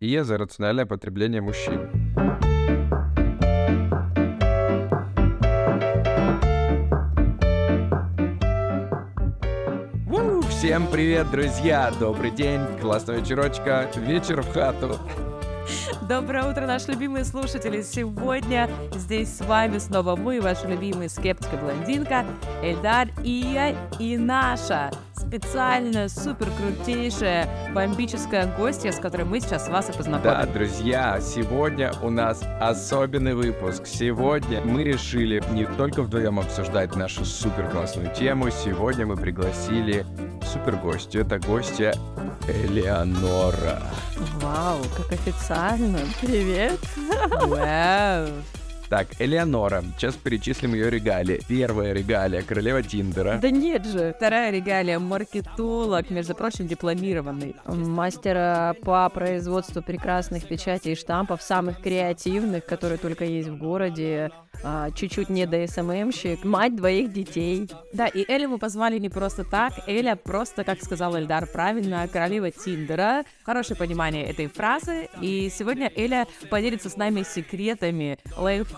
и я за рациональное потребление мужчин. Всем привет, друзья! Добрый день, классного вечерочка, вечер в хату. Доброе утро, наши любимые слушатели! Сегодня здесь с вами снова мы, ваши любимые скептика-блондинка, Эльдар, Ия и наша специальная, супер крутейшая, бомбическая гостья, с которой мы сейчас вас и познакомим. Да, друзья, сегодня у нас особенный выпуск. Сегодня мы решили не только вдвоем обсуждать нашу супер классную тему, сегодня мы пригласили супер гостью. Это гостья Элеонора. Вау, как официально. Привет. Вау. Так, Элеонора. Сейчас перечислим ее регалии. Первая регалия — королева Тиндера. Да нет же. Вторая регалия — маркетолог, между прочим, дипломированный. Мастера по производству прекрасных печатей и штампов, самых креативных, которые только есть в городе. А, чуть-чуть не ДСММщик, мать двоих детей. Да, и Элю мы позвали не просто так. Эля просто, как сказал Эльдар правильно, королева Тиндера. Хорошее понимание этой фразы. И сегодня Эля поделится с нами секретами, лайфхаками,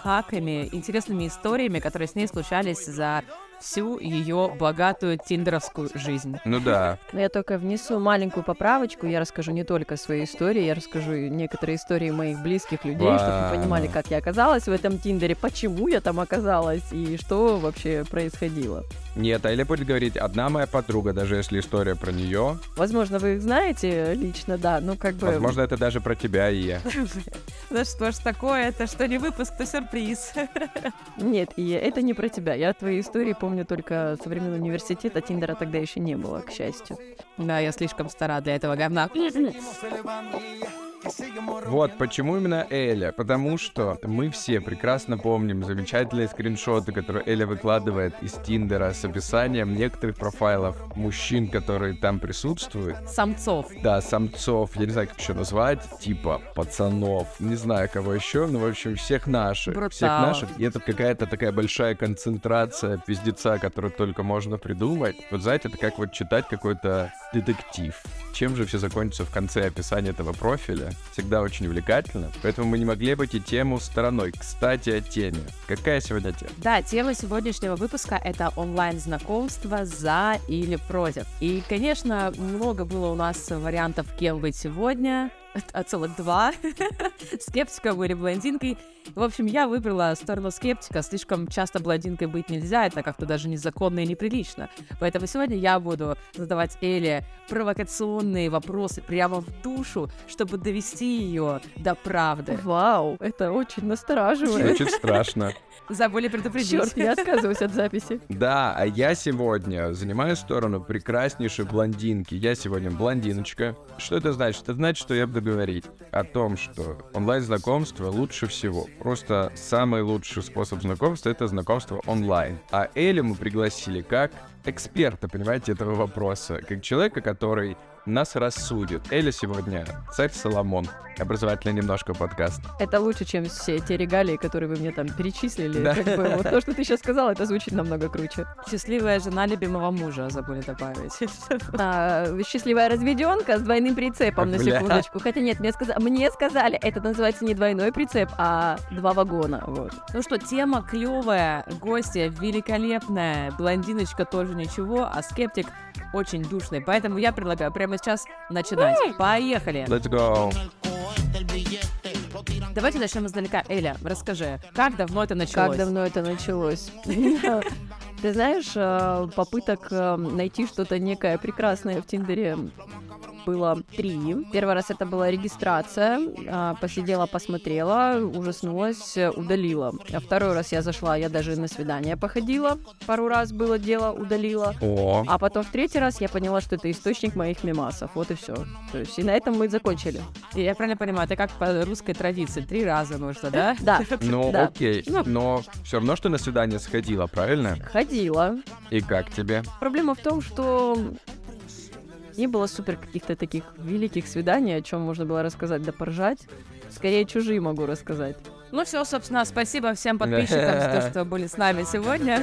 интересными историями, которые с ней случались за всю ее богатую тиндеровскую жизнь. Ну да. Но я только внесу маленькую поправочку. Я расскажу не только свои истории, я расскажу некоторые истории моих близких людей, чтобы вы понимали, как я оказалась в этом Тиндере, почему я там оказалась и что вообще происходило. Нет, а Эля будет говорить, одна моя подруга, даже если история про нее. Возможно, вы их знаете лично, да, ну как бы... Возможно, это даже про тебя и я. Да что ж такое, это что не выпуск, то сюрприз. Нет, и это не про тебя. Я твои истории помню только со времен университета. Тиндера тогда еще не было, к счастью. Да, я слишком стара для этого говна. Вот почему именно Эля. Потому что мы все прекрасно помним замечательные скриншоты, которые Эля выкладывает из Тиндера с описанием некоторых профайлов мужчин, которые там присутствуют. Самцов. Да, самцов, я не знаю, как еще назвать, типа пацанов, не знаю кого еще, но, в общем, всех наших. Всех Бруталов. наших. И это какая-то такая большая концентрация пиздеца, которую только можно придумать. Вот знаете, это как вот читать какой-то детектив. Чем же все закончится в конце описания этого профиля? Всегда очень увлекательно. Поэтому мы не могли обойти тему стороной. Кстати, о теме. Какая сегодня тема? Да, тема сегодняшнего выпуска — это онлайн-знакомство за или против. И, конечно, много было у нас вариантов, кем быть сегодня. А целых два. Скептиком или блондинкой. В общем, я выбрала сторону скептика. Слишком часто блондинкой быть нельзя. Это как-то даже незаконно и неприлично. Поэтому сегодня я буду задавать Эле провокационные вопросы прямо в душу, чтобы довести ее до правды. Вау, это очень настораживает. Очень страшно. Забыли предупредить. Черт, я отказываюсь от записи. Да, а я сегодня занимаю сторону прекраснейшей блондинки. Я сегодня блондиночка. Что это значит? Это значит, что я буду говорить о том, что онлайн-знакомство лучше всего. Просто самый лучший способ знакомства — это знакомство онлайн. А Элю мы пригласили как эксперта, понимаете, этого вопроса. Как человека, который нас рассудит. Эля сегодня царь Соломон. Образовательный немножко подкаст. Это лучше, чем все те регалии, которые вы мне там перечислили. Да. Как бы, вот то, что ты сейчас сказал, это звучит намного круче. Счастливая жена любимого мужа, забыли добавить. А, счастливая разведенка с двойным прицепом, на секундочку. Хотя нет, мне, сказа- мне сказали, это называется не двойной прицеп, а два вагона. Вот. Ну что, тема клевая, гостья великолепная, блондиночка тоже ничего, а скептик очень душный. Поэтому я предлагаю прямо сейчас начинать. Поехали! Let's go. Давайте начнем издалека. Эля, расскажи, как давно это началось? Как давно это началось? Ты знаешь, э, попыток э, найти что-то некое прекрасное в Тиндере было три. Первый раз это была регистрация. а, Посидела, посмотрела, ужаснулась, удалила. А второй раз я зашла, я даже на свидание походила. Пару раз было дело, удалила. О, А потом в третий раз я поняла, что это источник моих мемасов. Вот и все. То есть и на этом мы закончили. И Я правильно понимаю, это как по русской традиции, три раза нужно, да? Да, ну окей. Ну. Но все равно, что на свидание сходила, правильно? ходила. И как тебе? Проблема в том, что не было супер каких-то таких великих свиданий, о чем можно было рассказать да поржать. Скорее, чужие могу рассказать. Ну все, собственно, спасибо всем подписчикам за то, что были с нами сегодня.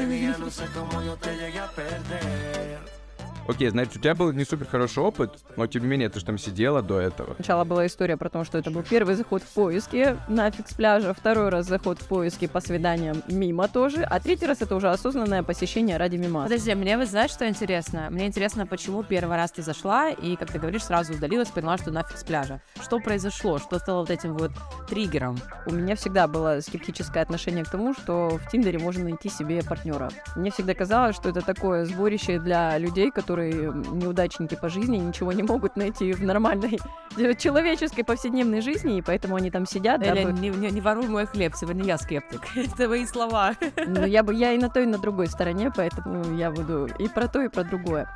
Окей, значит, у тебя был не супер хороший опыт, но тем не менее, ты же там сидела до этого. Сначала была история про то, что это был первый заход в поиске нафиг с пляжа, второй раз заход в поиске по свиданиям мимо тоже, а третий раз это уже осознанное посещение ради мима. Подожди, мне вы знаешь, что интересно? Мне интересно, почему первый раз ты зашла и, как ты говоришь, сразу удалилась, поняла, что нафиг с пляжа. Что произошло? Что стало вот этим вот триггером? У меня всегда было скептическое отношение к тому, что в Тиндере можно найти себе партнера. Мне всегда казалось, что это такое сборище для людей, которые неудачники по жизни, ничего не могут найти в нормальной человеческой повседневной жизни, и поэтому они там сидят. Или дабы- не, не- не воруй мой хлеб, сегодня я скептик. Это мои слова. Но я бы я и на той, и на другой стороне, поэтому я буду и про то, и про другое.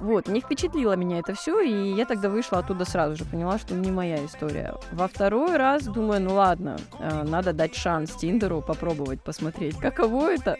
Вот, не впечатлило меня это все, и я тогда вышла оттуда сразу же, поняла, что не моя история. Во второй раз думаю, ну ладно, э, надо дать шанс Тиндеру, попробовать, посмотреть, каково это.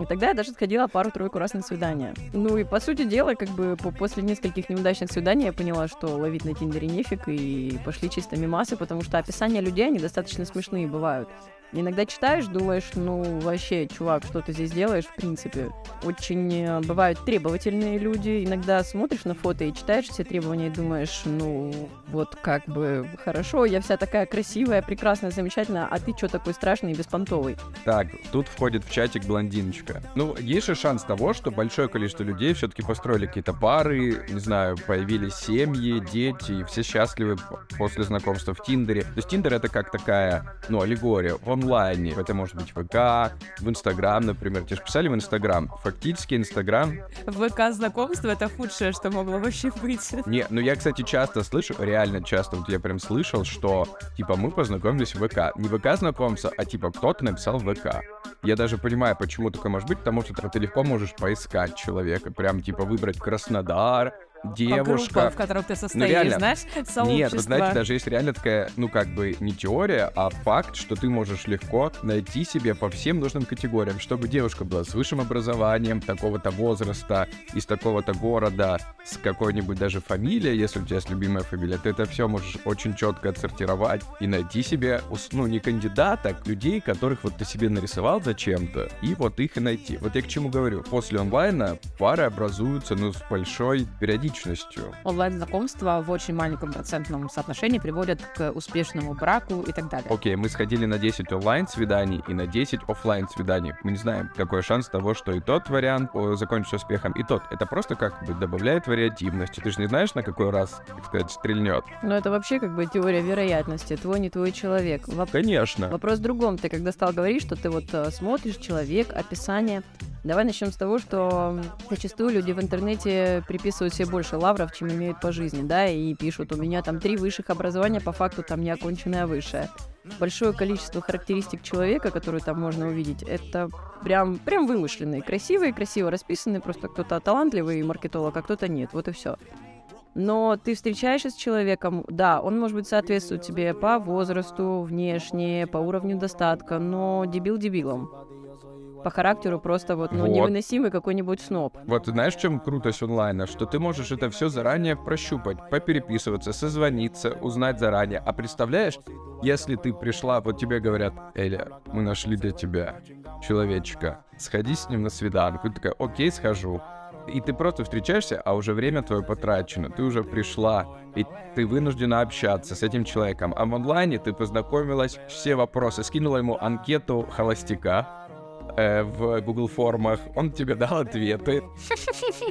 И тогда я даже сходила пару-тройку раз на свидание. Ну и по сути дела, как бы по- после нескольких неудачных свиданий я поняла, что ловить на Тиндере нефиг, и пошли чисто мимасы, потому что описания людей, они достаточно смешные бывают. Иногда читаешь, думаешь, ну вообще, чувак, что ты здесь делаешь, в принципе. Очень э, бывают требовательные люди. Иногда смотришь на фото и читаешь все требования и думаешь, ну вот как бы хорошо, я вся такая красивая, прекрасная, замечательная, а ты что такой страшный и беспонтовый? Так, тут входит в чатик блондиночка. Ну, есть же шанс того, что большое количество людей все-таки построили какие-то пары, не знаю, появились семьи, дети, и все счастливы после знакомства в Тиндере. То есть Тиндер это как такая, ну, аллегория в онлайне. Это может быть ВК, в Инстаграм, например. Тебе же писали в Инстаграм. Фактически Инстаграм ВК знакомство это худшее, что могло вообще быть. Не, ну я, кстати, часто слышу, реально часто, вот я прям слышал, что, типа, мы познакомились в ВК. Не ВК знакомиться, а, типа, кто-то написал в ВК. Я даже понимаю, почему такое может быть, потому что ты легко можешь поискать человека, прям, типа, выбрать Краснодар, девушка. группам, в которых ты состоишь, реально. знаешь, сообщество. Нет, вы знаете, даже есть реально такая, ну, как бы не теория, а факт, что ты можешь легко найти себе по всем нужным категориям, чтобы девушка была с высшим образованием, такого-то возраста, из такого-то города, с какой-нибудь даже фамилией, если у тебя есть любимая фамилия, ты это все можешь очень четко отсортировать и найти себе, ну, не кандидата, а людей, которых вот ты себе нарисовал зачем-то, и вот их и найти. Вот я к чему говорю. После онлайна пары образуются, ну, с большой периодичностью. Онлайн-знакомства в очень маленьком процентном соотношении приводят к успешному браку и так далее. Окей, мы сходили на 10 онлайн-свиданий и на 10 оффлайн-свиданий. Мы не знаем, какой шанс того, что и тот вариант закончится успехом, и тот. Это просто как бы добавляет вариативности. Ты же не знаешь, на какой раз, так сказать, стрельнет. Но это вообще как бы теория вероятности, твой не твой человек. Воп- Конечно. Вопрос в другом. Ты когда стал говорить, что ты вот э, смотришь человек, описание. Давай начнем с того, что зачастую люди в интернете приписывают себе больше лавров, чем имеют по жизни, да, и пишут, у меня там три высших образования, по факту там неоконченное высшее. Большое количество характеристик человека, которые там можно увидеть, это прям, прям вымышленные, красивые, красиво расписанные, просто кто-то талантливый маркетолог, а кто-то нет, вот и все. Но ты встречаешься с человеком, да, он, может быть, соответствует тебе по возрасту, внешне, по уровню достатка, но дебил дебилом. По характеру просто вот, ну, Вот. невыносимый какой-нибудь сноб. Вот знаешь, в чем крутость онлайна? Что ты можешь это все заранее прощупать, попереписываться, созвониться, узнать заранее. А представляешь, если ты пришла, вот тебе говорят, Эля, мы нашли для тебя человечка, сходи с ним на свиданку. Ты такая, окей, схожу. И ты просто встречаешься, а уже время твое потрачено. Ты уже пришла, и ты вынуждена общаться с этим человеком. А в онлайне ты познакомилась, все вопросы, скинула ему анкету холостяка, э, в Google формах, он тебе дал ответы.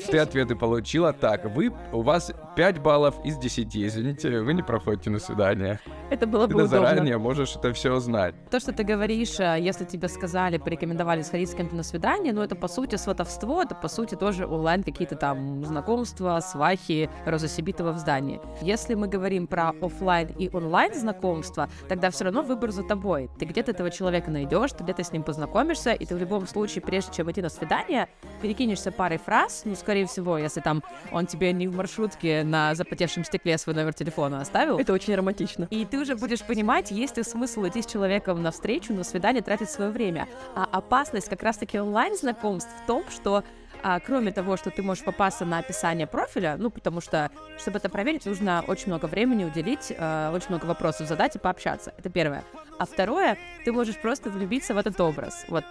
Ты ответы получила. Так, вы, у вас 5 баллов из 10. Извините, вы не проходите на свидание. Это было бы Ты удобно. заранее можешь это все узнать. То, что ты говоришь, э, если тебе сказали, порекомендовали сходить с кем-то на свидание, ну это по сути сватовство, это по сути тоже онлайн какие-то там знакомства, свахи, роза Сибитова в здании. Если мы говорим про оффлайн и онлайн знакомства, тогда все равно выбор за тобой. Ты где-то этого человека найдешь, ты где-то с ним познакомишься, и ты в любом случае, прежде чем идти на свидание, перекинешься парой фраз, ну, скорее всего, если там он тебе не в маршрутке на запотевшем стекле свой номер телефона оставил, Это очень романтично. и ты уже будешь понимать, есть ли смысл идти с человеком на встречу, на свидание, тратить свое время. А опасность как раз-таки онлайн-знакомств в том, что а, кроме того, что ты можешь попасться на описание профиля, ну, потому что, чтобы это проверить, нужно очень много времени уделить, а, очень много вопросов задать и пообщаться. Это первое. А второе, ты можешь просто влюбиться в этот образ. Вот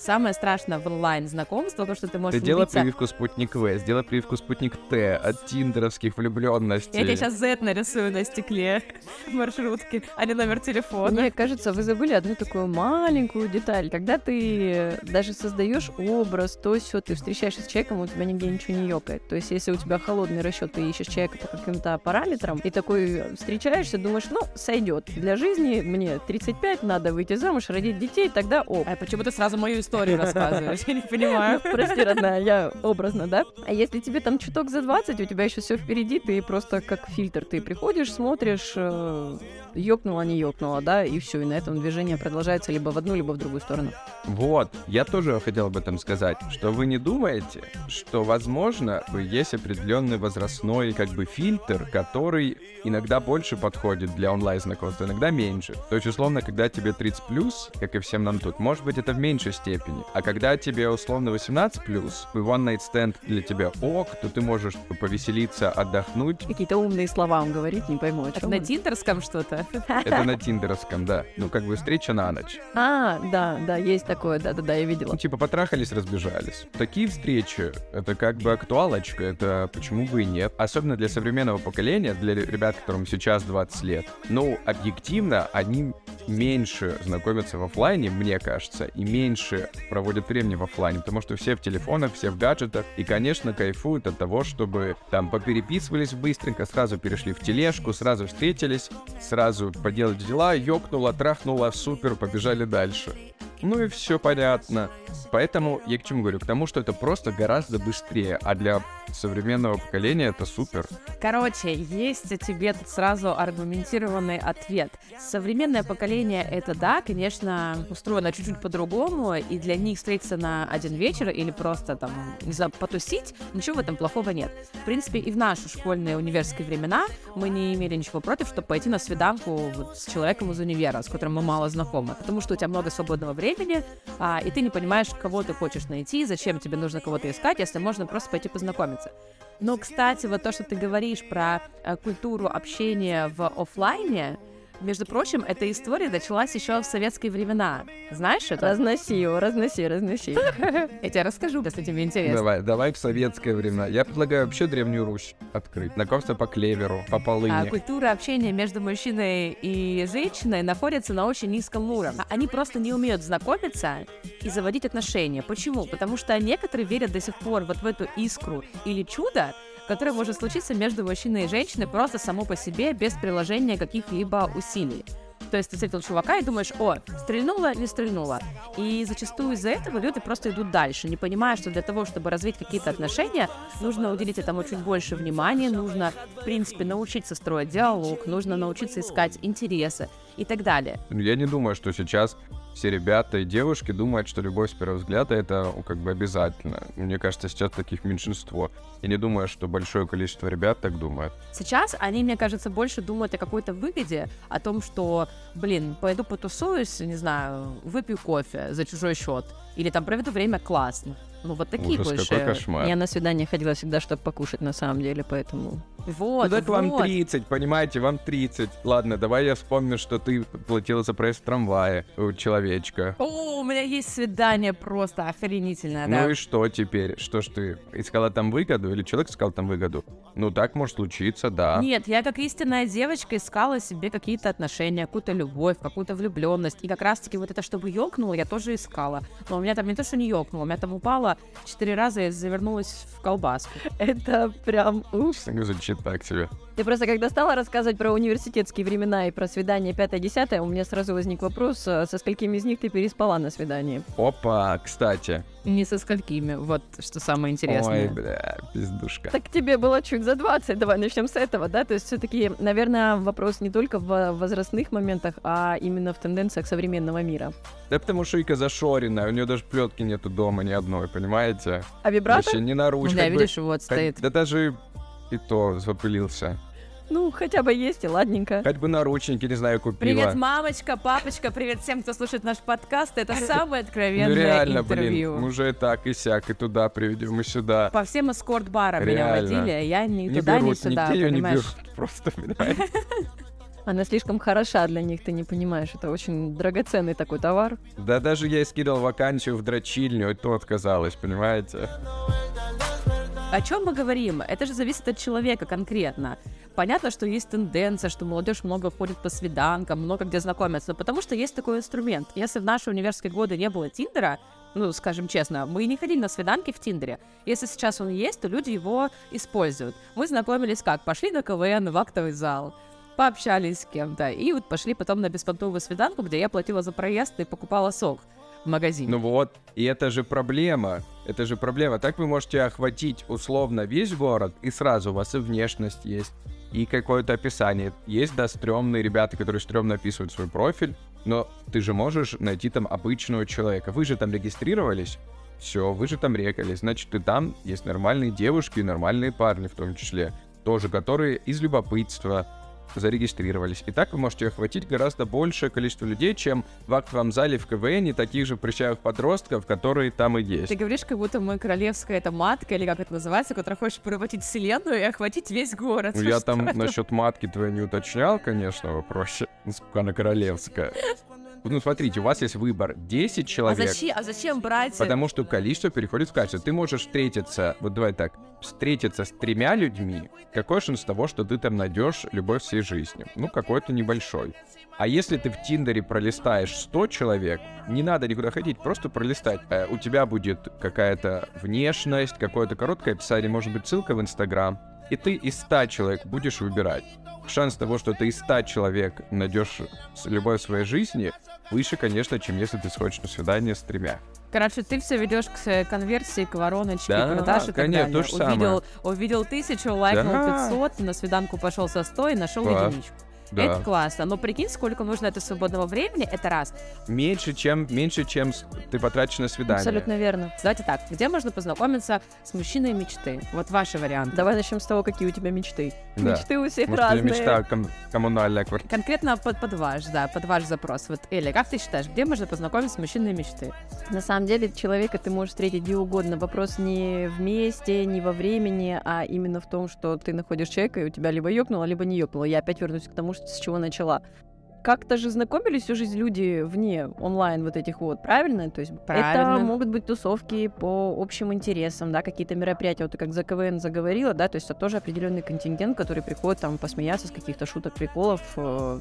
самое страшное в онлайн-знакомство, то, что ты можешь Ты делай влюбиться... прививку спутник В, сделай прививку спутник Т от тиндеровских влюбленностей. Я тебе сейчас Z нарисую на стекле маршрутки, а не номер телефона. Мне кажется, вы забыли одну такую маленькую деталь. Когда ты даже создаешь образ, то все, ты встречаешься с человеком, у тебя нигде ничего не ёкает. То есть, если у тебя холодный расчет, ты ищешь человека по каким-то параметрам, и такой встречаешься, думаешь, ну, сойдет. Для жизни мне 35, надо выйти замуж, родить детей, тогда ок. А почему ты сразу мою историю рассказываешь? Я не понимаю. Прости, родная, я образно, да? А если тебе там чуток за 20, у тебя еще все впереди, ты просто как фильтр, ты приходишь, смотришь, э, ёкнула, не ёкнула, да, и все, и на этом движение продолжается либо в одну, либо в другую сторону. Вот, я тоже хотел об этом сказать, что вы не думаете, что, возможно, есть определенный возрастной как бы фильтр, который иногда больше подходит для онлайн-знакомства, иногда меньше. То есть, условно, когда тебе 30 плюс, как и всем нам тут, может быть, это в меньшей степени. А когда тебе, условно, 18 плюс, и one night stand для тебя ок, то ты можешь повеселиться, отдохнуть. Какие-то умные слова он говорит, не пойму, о Это на тиндерском что-то? Это на тиндеровском, да. Ну, как бы встреча на ночь. А, да, да, есть такое, да-да-да, я Ну, видела. типа, потрахались, разбежались. Такие встречи, это как бы актуалочка, это почему бы и нет. Особенно для современного поколения, для ребят, которым сейчас 20 лет. Ну, объективно, они меньше знакомятся в оффлайне, мне кажется, и меньше проводят времени в оффлайне, потому что все в телефонах, все в гаджетах, и, конечно, кайфуют от того, чтобы там попереписывались быстренько, сразу перешли в тележку, сразу встретились, сразу поделали дела, ёкнуло, трахнуло, супер, побежали дальше. Ну и все понятно. Поэтому я к чему говорю? К тому, что это просто гораздо быстрее, а для современного поколения это супер. Короче, есть тебе тут сразу аргументированный ответ. Современное поколение это да, конечно, устроено чуть-чуть по-другому, и для них встретиться на один вечер или просто там, не знаю, потусить, ничего в этом плохого нет. В принципе, и в наши школьные универские времена мы не имели ничего против, чтобы пойти на свиданку вот с человеком из универа, с которым мы мало знакомы, потому что у тебя много свободного времени, а, и ты не понимаешь, кого ты хочешь найти, зачем тебе нужно кого-то искать, если можно просто пойти познакомиться. Но, кстати, вот то, что ты говоришь про э, культуру общения в оффлайне, между прочим, эта история началась еще в советские времена. Знаешь это? Разноси его, разноси, разноси. Я тебе расскажу, если тебе интересно. Давай, давай в советское время. Я предлагаю вообще Древнюю Русь открыть. Знакомство по клеверу, по А, полыни. культура общения между мужчиной и женщиной находится на очень низком уровне. Они просто не умеют знакомиться и заводить отношения. Почему? Потому что некоторые верят до сих пор вот в эту искру или чудо, которое может случиться между мужчиной и женщиной просто само по себе, без приложения каких-либо усилий. То есть ты встретил чувака и думаешь, о, стрельнула, не стрельнула. И зачастую из-за этого люди просто идут дальше, не понимая, что для того, чтобы развить какие-то отношения, нужно уделить этому чуть больше внимания, нужно, в принципе, научиться строить диалог, нужно научиться искать интересы и так далее. Ну, Я не думаю, что сейчас все ребята и девушки думают, что любовь с первого взгляда это ну, как бы обязательно. Мне кажется, сейчас таких меньшинство. Я не думаю, что большое количество ребят так думает. Сейчас они, мне кажется, больше думают о какой-то выгоде, о том, что, блин, пойду потусуюсь, не знаю, выпью кофе за чужой счет, или там проведу время классно. Ну, вот такие Ужас, больше. какой кошмар. Я на свидание ходила всегда, чтобы покушать, на самом деле, поэтому... Вот, ну так вам вот. 30, понимаете, вам 30. Ладно, давай я вспомню, что ты платила за проезд в трамвае у человечка. О, у меня есть свидание просто охренительное, да. Ну и что теперь? Что ж ты искала там выгоду или человек искал там выгоду? Ну так может случиться, да. Нет, я как истинная девочка искала себе какие-то отношения, какую-то любовь, какую-то влюбленность. И как раз-таки вот это, чтобы ёкнуло, я тоже искала. Но у меня там не то, что не ёкнуло, у меня там упало четыре раза и завернулась в колбаску. Это прям уф. Звучит так себе. Ты просто когда стала рассказывать про университетские времена и про свидание 5-10, у меня сразу возник вопрос, а со сколькими из них ты переспала на свидании? Опа, кстати. Не со сколькими, вот что самое интересное. Ой, бля, пиздушка. Так тебе было чуть за 20, давай начнем с этого, да? То есть все-таки, наверное, вопрос не только в возрастных моментах, а именно в тенденциях современного мира. Да потому что Ика зашоренная, у нее даже плетки нету дома ни одной, понимаете? А вибратор? Вообще не на ручках. да, бы- видишь, вот хоть- стоит. Да даже и то запылился. Ну, хотя бы есть, и ладненько. Хоть бы наручники, не знаю, купила. Привет, мамочка, папочка, привет всем, кто слушает наш подкаст. Это самое Ну откровенное реально, интервью. блин, уже и так и сяк, и туда приведем, и сюда. По всем эскорт-барам меня водили, а я ни не туда, берут, ни сюда, ее не понимаешь? берут, просто? Она слишком хороша для них, ты не понимаешь. Это очень драгоценный такой товар. Да даже я скидывал вакансию в дрочильню, и то отказалась, понимаете? О чем мы говорим? Это же зависит от человека конкретно. Понятно, что есть тенденция, что молодежь много ходит по свиданкам, много где знакомится, потому что есть такой инструмент. Если в наши университетские годы не было Тиндера, ну, скажем честно, мы не ходили на свиданки в Тиндере. Если сейчас он есть, то люди его используют. Мы знакомились как? Пошли на КВН в актовый зал, пообщались с кем-то, и вот пошли потом на беспонтовую свиданку, где я платила за проезд и покупала сок в магазине. Ну вот, и это же проблема. Это же проблема. Так вы можете охватить условно весь город, и сразу у вас и внешность есть, и какое-то описание. Есть, да, стрёмные ребята, которые стрёмно описывают свой профиль, но ты же можешь найти там обычного человека. Вы же там регистрировались, все, вы же там рекались, значит, и там есть нормальные девушки и нормальные парни в том числе, тоже, которые из любопытства, зарегистрировались. И так вы можете охватить гораздо большее количество людей, чем в актовом зале в КВН таких же прыщавых подростков, которые там и есть. Ты говоришь, как будто мы королевская это матка, или как это называется, которая хочет превратить вселенную и охватить весь город. Ну, я там это? насчет матки твоей не уточнял, конечно, вопросе, насколько она королевская. Ну, смотрите, у вас есть выбор 10 А человек. зачем, а зачем брать... Потому что количество переходит в качество. Ты можешь встретиться, вот давай так, встретиться с тремя людьми. Какой шанс того, что ты там найдешь любовь всей жизни? Ну, какой-то небольшой. А если ты в Тиндере пролистаешь 100 человек, не надо никуда ходить, просто пролистать. Э, у тебя будет какая-то внешность, какое-то короткое описание, может быть, ссылка в Инстаграм. И ты из 100 человек будешь выбирать. Шанс того, что ты из 100 человек найдешь любовь в своей жизни, выше, конечно, чем если ты сходишь на свидание с тремя. Короче, ты все ведешь к с- конверсии, к вороночке, Да, к продаже и так конечно, далее. то же самое. увидел, увидел тысячу, лайкнул Да. 500, на свиданку пошел со 100 и нашел Класс. единичку. Да. Это классно. Но прикинь, сколько нужно это свободного времени, это раз. Меньше, чем, меньше, чем ты потратишь на свидание. Абсолютно верно. Давайте так, где можно познакомиться с мужчиной мечты? Вот ваши варианты. Давай начнем с того, какие у тебя мечты. Да. Мечты у всех Может, разные. мечта ком- коммунальная квартира. Конкретно под, под ваш, да, под ваш запрос. Вот, Эля, как ты считаешь, где можно познакомиться с мужчиной мечты? На самом деле человека ты можешь встретить где угодно. Вопрос не в месте, не во времени, а именно в том, что ты находишь человека, и у тебя либо ёкнуло, либо не ёкнуло. Я опять вернусь к тому, что- с чего начала. Как-то же знакомились всю жизнь люди вне онлайн вот этих вот, правильно? То есть Правильно. это могут быть тусовки по общим интересам, да, какие-то мероприятия. Вот ты как за КВН заговорила, да, то есть это тоже определенный контингент, который приходит там посмеяться с каких-то шуток, приколов. Э,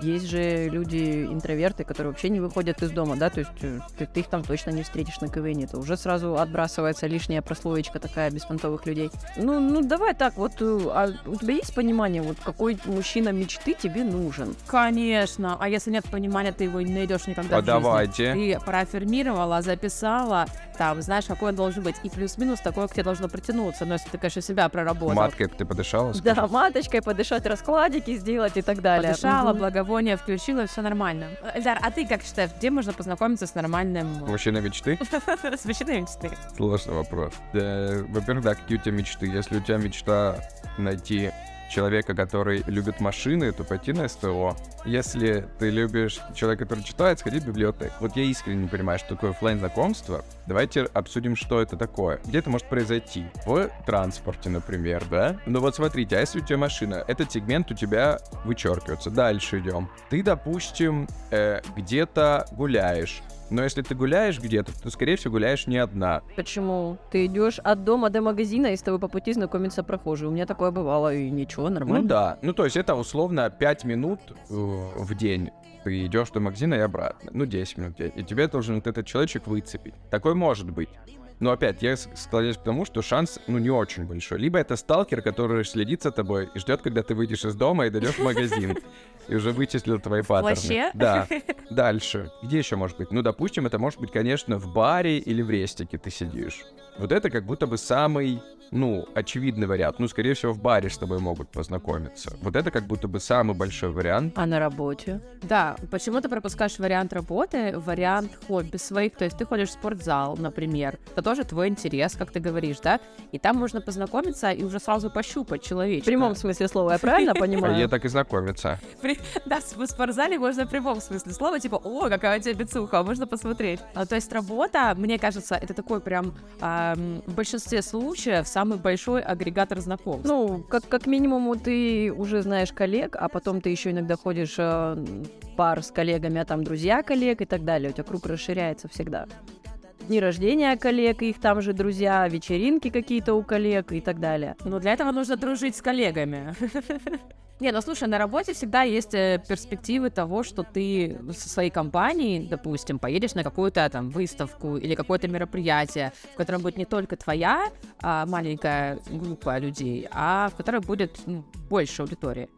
Есть же люди интроверты, которые вообще не выходят из дома, да, то есть э, ты, ты их там точно не встретишь на КВН, это уже сразу отбрасывается лишняя прослоечка такая беспонтовых людей. Ну, ну давай так, вот э, а у тебя есть понимание, вот какой мужчина мечты тебе нужен? Конечно. А если нет понимания, ты его не найдешь никогда А в жизни. давайте. Ты проаффирмировала, записала, там, знаешь, какой он должен быть. И плюс-минус такое к тебе должно притянуться. Но если ты, конечно, себя проработал. Маткой ты подышала? Да, скажи? маточкой подышать, раскладики сделать и так далее. Подышала, Мгм. благовоние включила, все нормально. Эльдар, а ты как считаешь, где можно познакомиться с нормальным... Мужчина мечты? С мужчиной мечты? Сложный вопрос. Да, Во-первых, да, какие у тебя мечты? Если у тебя мечта найти человека, который любит машины, то пойти на СТО. Если ты любишь человека, который читает, сходи в библиотеку. Вот я искренне не понимаю, что такое оффлайн знакомство. Давайте обсудим, что это такое. Где это может произойти? В транспорте, например, да? Ну вот смотрите, а если у тебя машина, этот сегмент у тебя вычеркивается. Дальше идем. Ты, допустим, э, где-то гуляешь. Но если ты гуляешь где-то, то, скорее всего, гуляешь не одна. Почему? Ты идешь от дома до магазина, и с тобой по пути знакомится прохожий. У меня такое бывало, и ничего, нормально. Ну да. Ну, то есть это условно 5 минут э, в день. Ты идешь до магазина и обратно. Ну, 10 минут в день. И тебе должен вот этот человечек выцепить. Такой может быть. Но опять, я склоняюсь к тому, что шанс, ну, не очень большой. Либо это сталкер, который следит за тобой и ждет, когда ты выйдешь из дома и дойдешь в магазин. И уже вычислил твои паттерны. плаще? Да. Дальше. Где еще может быть? Ну, допустим, это может быть, конечно, в баре или в рестике ты сидишь. Вот это как будто бы самый, ну, очевидный вариант. Ну, скорее всего, в баре с тобой могут познакомиться. Вот это как будто бы самый большой вариант. А на работе? Да, почему ты пропускаешь вариант работы, вариант хобби своих, то есть ты ходишь в спортзал, например, это тоже твой интерес, как ты говоришь, да, и там можно познакомиться и уже сразу пощупать В человечка. прямом смысле слова, я правильно понимаю? ей так и знакомиться. Да, в спортзале можно в прямом смысле слова, типа, о, какая у тебя бицуха, можно посмотреть. А, то есть работа, мне кажется, это такой прям в большинстве случаев самый большой агрегатор знакомств. Ну, как, как минимум, ты уже знаешь коллег, а потом ты еще иногда ходишь э, пар с коллегами, а там друзья коллег и так далее. У тебя круг расширяется всегда. Дни рождения коллег, их там же друзья, вечеринки какие-то у коллег и так далее. Но для этого нужно дружить с коллегами. Не, ну слушай, на работе всегда есть э, перспективы того, что ты со своей компанией, допустим, поедешь на какую-то там выставку или какое-то мероприятие, в котором будет не только твоя а, маленькая группа людей, а в которой будет ну, больше аудитории.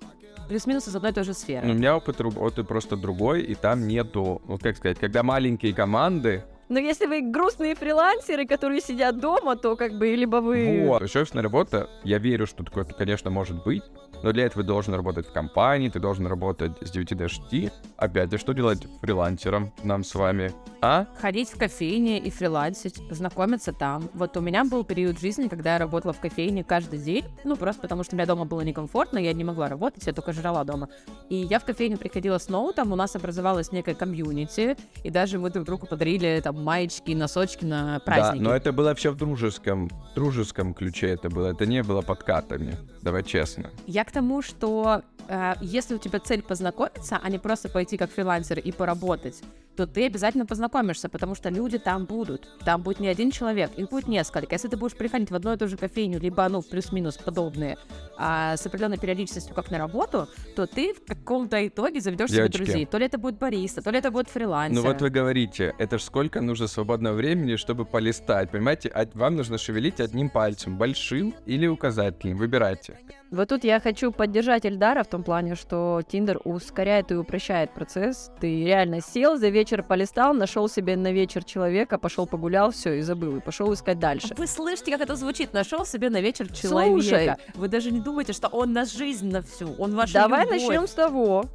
Плюс-минус из одной и той же сферы. У меня опыт работы просто другой, и там нету, ну как сказать, когда маленькие команды, Но если вы грустные фрилансеры, которые сидят дома, то как бы либо вы... Вот. Офисная работа, я верю, что такое, конечно, может быть, но для этого ты должен работать в компании, ты должен работать с 9 до 6. Опять же, что делать фрилансерам нам с вами? А? Ходить в кофейне и фрилансить, знакомиться там. Вот у меня был период жизни, когда я работала в кофейне каждый день, ну, просто потому что у меня дома было некомфортно, я не могла работать, я только жрала дома. И я в кофейню приходила с ноутом, у нас образовалась некая комьюнити, и даже мы друг другу подарили там маечки, носочки на праздники. Да, но это было все в дружеском, дружеском ключе это было, это не было подкатами, давай честно. Я к тому, что э, если у тебя цель познакомиться, а не просто пойти как фрилансер и поработать, то ты обязательно познакомишься, потому что люди там будут. Там будет не один человек, их будет несколько. Если ты будешь приходить в одну и ту же кофейню, либо, ну, плюс-минус подобные, а, с определенной периодичностью, как на работу, то ты в каком-то итоге заведешь себе друзей. То ли это будет бариста, то ли это будет фрилансер. Ну вот вы говорите, это ж сколько нужно свободного времени, чтобы полистать, понимаете? А вам нужно шевелить одним пальцем, большим или указательным, выбирайте. Вот тут я хочу поддержать Эльдара в том плане, что Тиндер ускоряет и упрощает процесс. Ты реально сел, за вечер полистал, нашел себе на вечер человека, пошел погулял, все, и забыл, и пошел искать дальше. Вы слышите, как это звучит? Нашел себе на вечер Слушай. человека. Вы даже не думаете, что он на жизнь на всю, он ваша Давай любовь. начнем с того,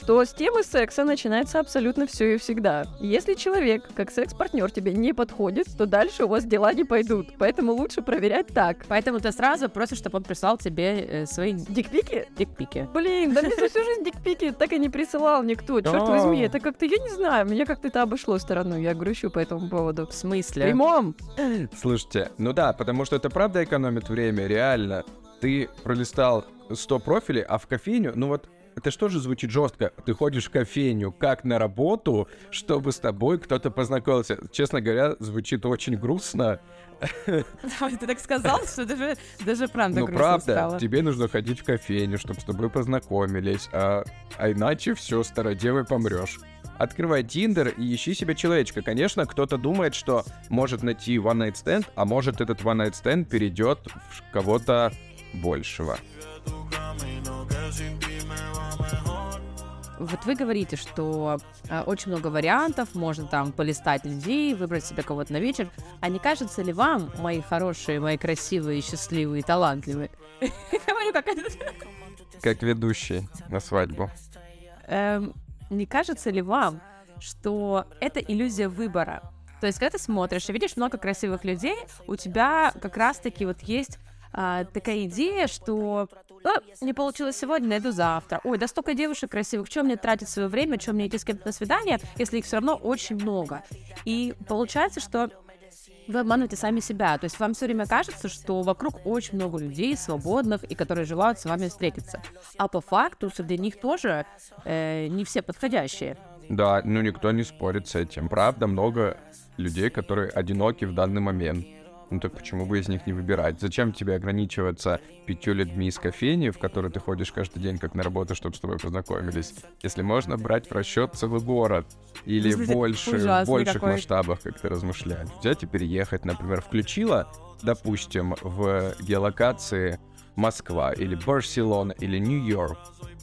что с темы секса начинается абсолютно все и всегда. Если человек, как секс-партнер, тебе не подходит, то дальше у вас дела не пойдут. Поэтому лучше проверять так. Поэтому ты сразу просишь, чтобы он прислал тебе э, свои Дикпики? дикпики. Блин, да мне за всю жизнь дикпики так и не присылал никто. Черт возьми, это как-то, я не знаю, меня как-то это обошло стороной. Я грущу по этому поводу. В смысле? Прямом. Слушайте, ну да, потому что это правда экономит время, реально. Ты пролистал 100 профилей, а в кофейню, ну вот это что же звучит жестко? Ты ходишь в кофейню как на работу, чтобы с тобой кто-то познакомился. Честно говоря, звучит очень грустно. Ты так сказал, что даже, даже правда ну грустно правда, стало. тебе нужно ходить в кофейню, чтобы с тобой познакомились, а, а иначе все, стародевой помрешь. Открывай Тиндер и ищи себе человечка. Конечно, кто-то думает, что может найти one night stand, а может этот one night stand перейдет в кого-то большего. Вот вы говорите, что э, очень много вариантов, можно там полистать людей, выбрать себе кого-то на вечер. А не кажется ли вам, мои хорошие, мои красивые, счастливые, талантливые? Говорю, как. Как ведущий на свадьбу. Эм, Не кажется ли вам, что это иллюзия выбора? То есть, когда ты смотришь и видишь много красивых людей, у тебя как раз-таки вот есть а, такая идея, что «А, не получилось сегодня, найду завтра. Ой, да столько девушек красивых, чем мне тратить свое время, чем мне идти с кем-то на свидание, если их все равно очень много. И получается, что вы обманываете сами себя. То есть вам все время кажется, что вокруг очень много людей свободных и которые желают с вами встретиться. А по факту среди них тоже э, не все подходящие. Да, ну никто не спорит с этим. Правда, много людей, которые одиноки в данный момент. Ну так почему бы из них не выбирать? Зачем тебе ограничиваться пятью людьми из кофейни, в которой ты ходишь каждый день как на работу, чтобы с тобой познакомились? Если можно брать в расчет целый город или Слушайте, больше, в больших какой. масштабах, как ты размышляешь. Взять и переехать, например, включила, допустим, в геолокации Москва или Барселона или Нью-Йорк,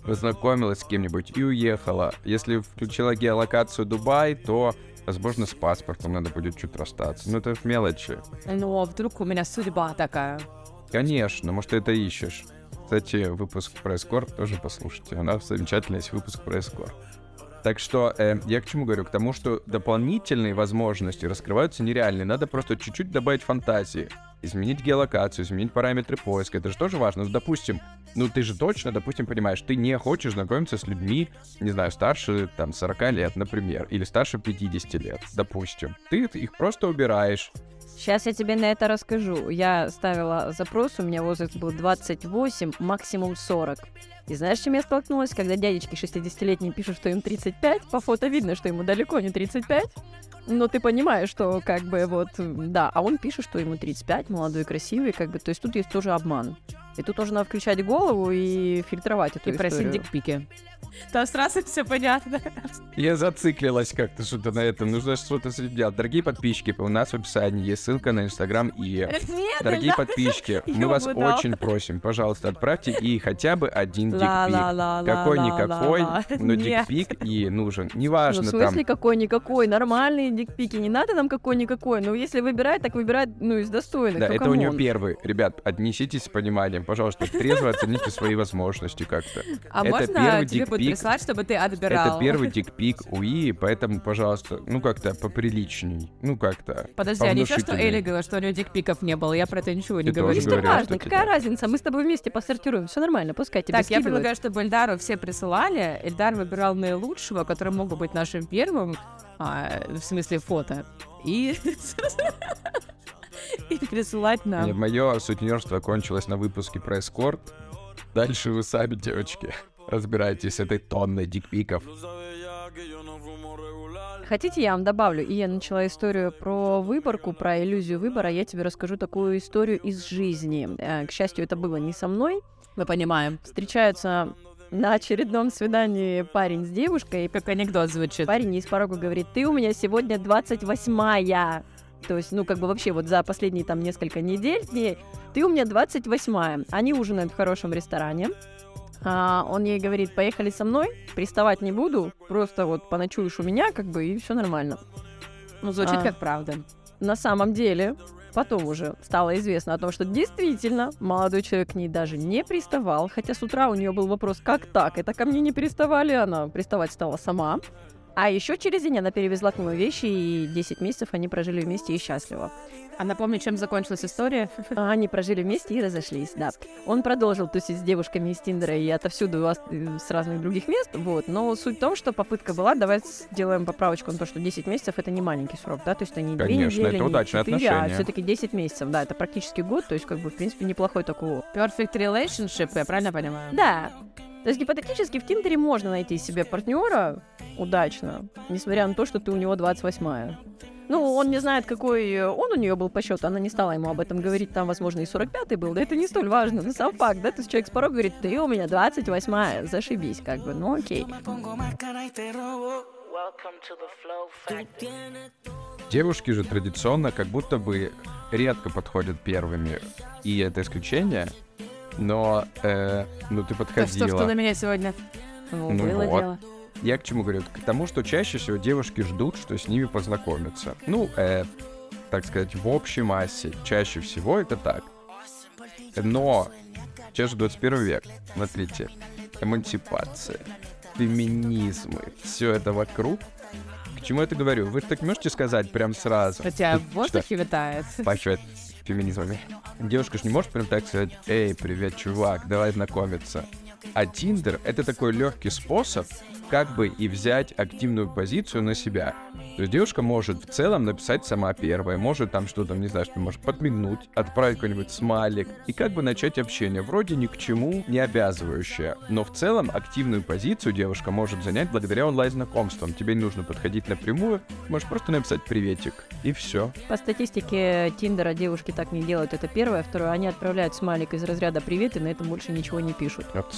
познакомилась с кем-нибудь и уехала. Если включила геолокацию Дубай, то, возможно, с паспортом надо будет чуть расстаться. Ну, это мелочи. Но вдруг у меня судьба такая. Конечно, может, ты это ищешь. Кстати, выпуск про эскорт тоже послушайте. У нас замечательный есть выпуск про эскорт. Так что э, я к чему говорю? К тому, что дополнительные возможности раскрываются нереальные. Надо просто чуть-чуть добавить фантазии. изменить геолокацию, изменить параметры поиска. Это же тоже важно. Ну, допустим, ну ты же точно, допустим, понимаешь, ты не хочешь знакомиться с людьми, не знаю, старше там 40 лет, например, или старше 50 лет, допустим. Ты их просто убираешь. Сейчас я тебе на это расскажу. Я ставила запрос, у меня возраст был 28, максимум 40. И знаешь, чем я столкнулась? Когда дядечки 60-летние пишут, что им 35, по фото видно, что ему далеко не 35. Но ты понимаешь, что как бы вот, да, а он пишет, что ему 35, молодой, красивый, как бы, то есть тут есть тоже обман. И тут нужно включать голову и фильтровать эту И просить историю. дикпики. Там сразу все понятно. Я зациклилась как-то что-то на этом. Нужно что-то с этим делать. Дорогие подписчики, у нас в описании есть ссылка на Инстаграм и Нет, Дорогие подписчики, мы вас очень просим, пожалуйста, отправьте и хотя бы один дикпик. Какой-никакой, но дикпик и нужен. Ну, Неважно в там. смысле какой-никакой? Нормальные дикпики. Не надо нам какой-никакой. Ну, если выбирать, так выбирать, ну, из достойных. Да, Ну, это у нее первый. Ребят, отнеситесь с пониманием. Пожалуйста, трезво оцените свои возможности как-то. А Это можно первый тебе будет дикпик. прислать, чтобы ты отбирал? Это первый дикпик УИ, поэтому, пожалуйста, ну как-то поприличней. Ну как-то. Подожди, а ничего, что. Элли говорила, что у нее дикпиков не было? Я про это ничего не говорю. Что важно, какая разница? Мы с тобой вместе посортируем. Все нормально, пускай тебе Так, я предлагаю, чтобы Эльдару все присылали. Эльдар выбирал наилучшего, который мог бы быть нашим первым, а, в смысле фото. И... И присылать нам. Мое сутенерство кончилось на выпуске про эскорт. Дальше вы сами, девочки, разбирайтесь с этой тонной дикпиков. Хотите, я вам добавлю? И я начала историю про выборку, про иллюзию выбора. Я тебе расскажу такую историю из жизни. Э, К счастью, это было не со мной. Мы понимаем. Встречаются на очередном свидании парень с девушкой, и Как анекдот звучит. парень из порога говорит, ты у меня сегодня 28-я. То есть, ну, как бы вообще вот за последние там несколько недель дней, ты у меня 28-я. Они ужинают в хорошем ресторане. А, он ей говорит, поехали со мной, приставать не буду, просто вот поночуешь у меня, как бы, и все нормально. Ну, звучит А. как правда. На самом деле, потом уже стало известно о том, что действительно молодой человек к ней даже не приставал, хотя с утра у нее был вопрос, как так, это ко мне не приставали, она приставать стала сама. А еще через день она перевезла к нему вещи, и 10 месяцев они прожили вместе и счастливо. А напомни, чем закончилась история? А Они прожили вместе и разошлись, да. Он продолжил тусить с девушками из Тиндера и отовсюду э, с разных других мест, вот. Но суть в том, что попытка была, давай сделаем поправочку на то, что 10 месяцев это не маленький срок, да, то есть это не две Конечно, недели, это не удачные четыре, а отношения. все-таки 10 месяцев, да, это практически год, то есть как бы в принципе неплохой такой. Perfect relationship, я правильно понимаю? Да. То есть гипотетически в Тиндере можно найти себе партнера удачно, несмотря на то, что ты у него 28-я. Ну, он не знает, какой э, он у нее был по счету, она не стала ему об этом говорить, там, возможно, и 45-й был, да это не столь важно, но сам факт, да, то есть человек с порога говорит, ты у меня 28-я, зашибись, как бы, ну окей. Девушки же традиционно как будто бы редко подходят первыми. И это исключение. Но, э, ну ты Да что ж подходила. ты на меня сегодня? Ну, Ну было вот. дело. Я к чему говорю? К тому, что чаще всего девушки ждут, что с ними познакомятся. Ну, э, так сказать, в общей массе. Чаще всего это так. Но сейчас же 21 век. Смотрите. Эмансипация, феминизмы, все это вокруг. К чему я это говорю? Вы же так можете сказать прям сразу? Хотя в воздухе витает. пахивает феминизмами. Девушка ж не может прям так сказать, эй, привет, чувак, давай знакомиться. А Тиндер — это такой легкий способ как бы и взять активную позицию на себя. То есть девушка может в целом написать сама первая, может там что-то, не знаю, что может подмигнуть, отправить какой-нибудь смайлик и как бы начать общение. Вроде ни к чему не обязывающее, но в целом активную позицию девушка может занять благодаря онлайн-знакомствам. Тебе не нужно подходить напрямую, можешь просто написать приветик, и все. По статистике Тиндера девушки так не делают, это первое. Второе, они отправляют смайлик из разряда «привет» и на этом больше ничего не пишут. Вот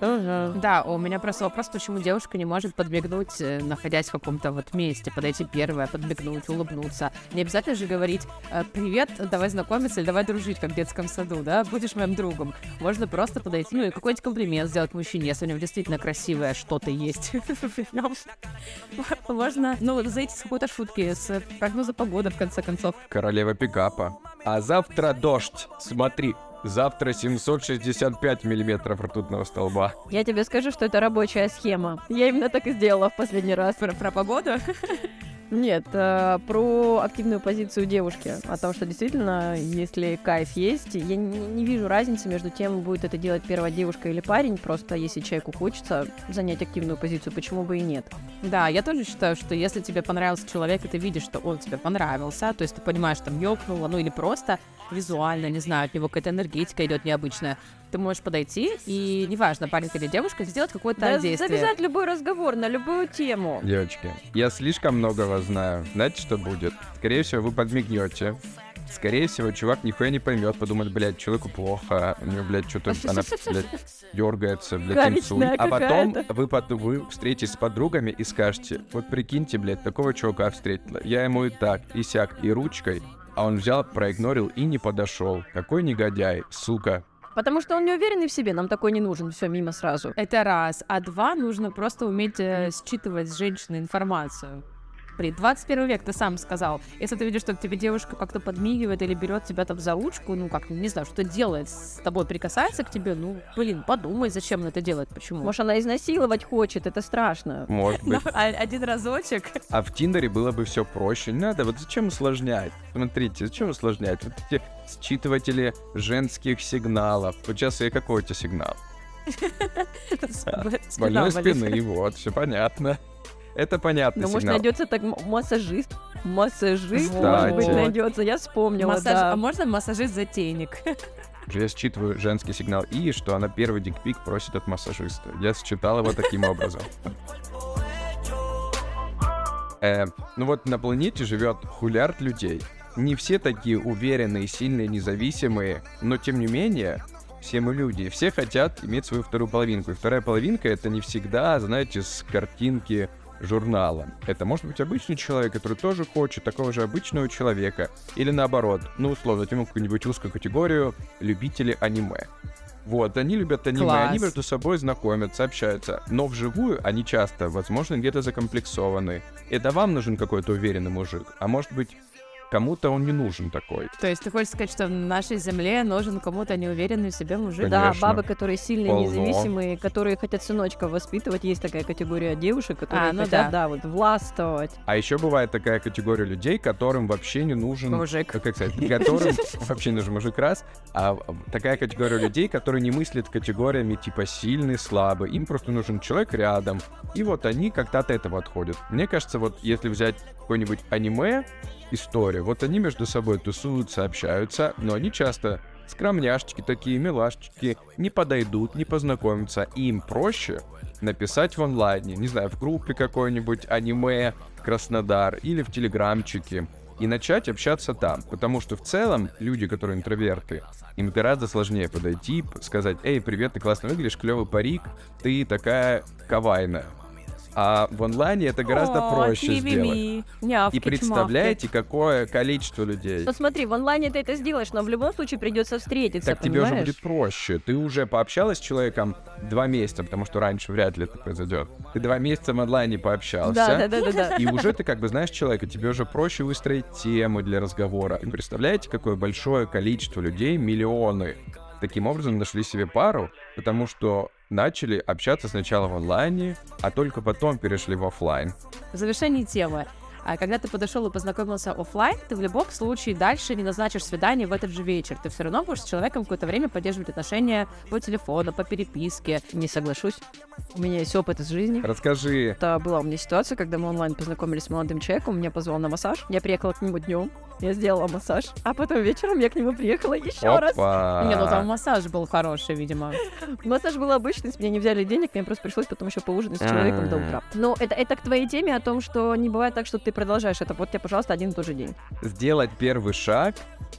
Да, у меня просто вопрос, почему девушка не может подмигнуть, э, находясь в каком-то вот месте, подойти первая, подмигнуть, улыбнуться. Не обязательно же говорить э, «Привет, давай знакомиться» или «Давай дружить», как в детском саду, да? Будешь моим другом. Можно просто подойти, ну и какой-нибудь комплимент сделать мужчине, если у него действительно красивое что-то есть. Можно, ну, зайти с какой-то шутки, с прогноза погоды, в конце концов. королева пикапа. А завтра дождь. Смотри, завтра 765 миллиметров ртутного столба. Я тебе скажу, что это рабочая схема. Я именно так и сделала в последний раз. Про, про погоду? Нет, э, про активную позицию девушки. О том, что действительно, если кайф есть, я не, не вижу разницы между тем, будет это делать первая девушка или парень. Просто если человеку хочется занять активную позицию, почему бы и нет? Да, я тоже считаю, что если тебе понравился человек, и ты видишь, что он тебе понравился, то есть ты понимаешь, там ёкнуло, ну или просто визуально, не знаю, от него какая-то энергетика идет необычная, ты можешь подойти и, неважно, парень или девушка, сделать какое-то Да действие. завязать любой разговор на любую тему. Девочки, я слишком много вас знаю. Знаете, что будет? Скорее всего, вы подмигнете. Скорее всего, чувак нихуя не поймет, подумает, блядь, человеку плохо, у него, блядь, что-то, она, блядь, дергается, блядь, инсульт. А потом вы, пот- вы встретитесь с подругами и скажете, вот прикиньте, блядь, такого чувака встретила. Я ему и так, и сяк, и ручкой, а он взял, проигнорил и не подошел. Какой негодяй, сука. Потому что он не уверенный в себе, нам такой не нужен. Все, мимо сразу. Это раз. А два, нужно просто уметь э, считывать с женщины информацию. Блин, 21 век, ты сам сказал. Если ты видишь, что к тебе девушка как-то подмигивает или берет тебя там за ручку, ну как, не знаю, что делает, с тобой прикасается к тебе, ну, блин, подумай, зачем она это делает, почему. Может, она изнасиловать хочет, это страшно. Может быть. Ну, а- один разочек. А в Тиндере было бы все проще. Не надо, вот зачем усложнять? Смотрите, зачем усложнять? Вот эти считыватели женских сигналов. Вот сейчас я какой у тебя сигнал? Спина Больной болит. спины, вот, все понятно. Это понятный Ну, может, найдется так массажист. Массажист, Кстати. может быть, найдется. Я вспомнила, Массаж- да. А можно массажист-затейник? Я считываю женский сигнал И, что она первый дикпик просит от массажиста. Я считал его таким образом. Э, ну вот на планете живет хулярд людей. Не все такие уверенные, сильные, независимые, но тем не менее, все мы люди, все хотят иметь свою вторую половинку. И вторая половинка это не всегда, знаете, с картинки журнала. Это может быть обычный человек, который тоже хочет такого же обычного человека. Или наоборот, ну, условно, возьмем какую-нибудь узкую категорию любители аниме. Вот, они любят аниме, Класс. они между собой знакомятся, общаются. Но вживую они часто, возможно, где-то закомплексованы. Это вам нужен какой-то уверенный мужик, а может быть, кому-то он не нужен такой. То есть ты хочешь сказать, что в нашей земле нужен кому-то неуверенный в себе мужик? Конечно. Да, бабы, которые сильные, Полно. независимые, которые хотят сыночка воспитывать. Есть такая категория девушек, которые А, ну хотят, да. да, вот, властвовать. А еще бывает такая категория людей, которым вообще не нужен... Мужик. Как сказать, которым вообще не нужен мужик раз, а такая категория людей, которые не мыслят категориями типа сильный, слабый. Им просто нужен человек рядом. И вот они как-то от этого отходят. Мне кажется, вот если взять какое-нибудь аниме, историю, вот они между собой тусуются, общаются, но они часто скромняшечки такие, милашечки, не подойдут, не познакомятся. Им проще написать в онлайне, не знаю, в группе какой-нибудь аниме Краснодар или в телеграмчике и начать общаться там. Потому что в целом люди, которые интроверты, им гораздо сложнее подойти, сказать, эй, привет, ты классно выглядишь, клевый парик, ты такая кавайная. А в онлайне это гораздо О, проще сделать. нявки, И представляете, какое количество людей. Ну смотри, в онлайне ты это сделаешь, но в любом случае придется встретиться, Так тебе уже понимаешь? будет проще. Ты уже пообщалась с человеком два месяца, потому что раньше вряд ли это произойдет. Ты два месяца в онлайне пообщался. Да, да, да, да, да. И уже ты как бы знаешь человека, тебе уже проще выстроить темы для разговора. И представляете, какое большое количество людей, миллионы, таким образом нашли себе пару, потому что начали общаться сначала в онлайне, а только потом перешли в оффлайн. В завершении темы. А когда ты подошел и познакомился оффлайн, ты в любом случае дальше не назначишь свидание в этот же вечер. Ты все равно будешь с человеком какое-то время поддерживать отношения по телефону, по переписке. Не соглашусь. У меня есть опыт из жизни. Расскажи, Это была у меня ситуация, когда мы онлайн познакомились с молодым человеком, меня позвал на массаж. Я приехала к нему днем, я сделала массаж, а потом вечером я к нему приехала еще раз. опа. Не, ну там массаж был хороший, видимо. Массаж был обычный, с меня не взяли денег, мне просто пришлось потом еще поужинать с человеком до утра. Но это, это к твоей теме о том, что не бывает так, что ты продолжаешь это. Вот тебе, пожалуйста, один и тот же день. Сделать первый шаг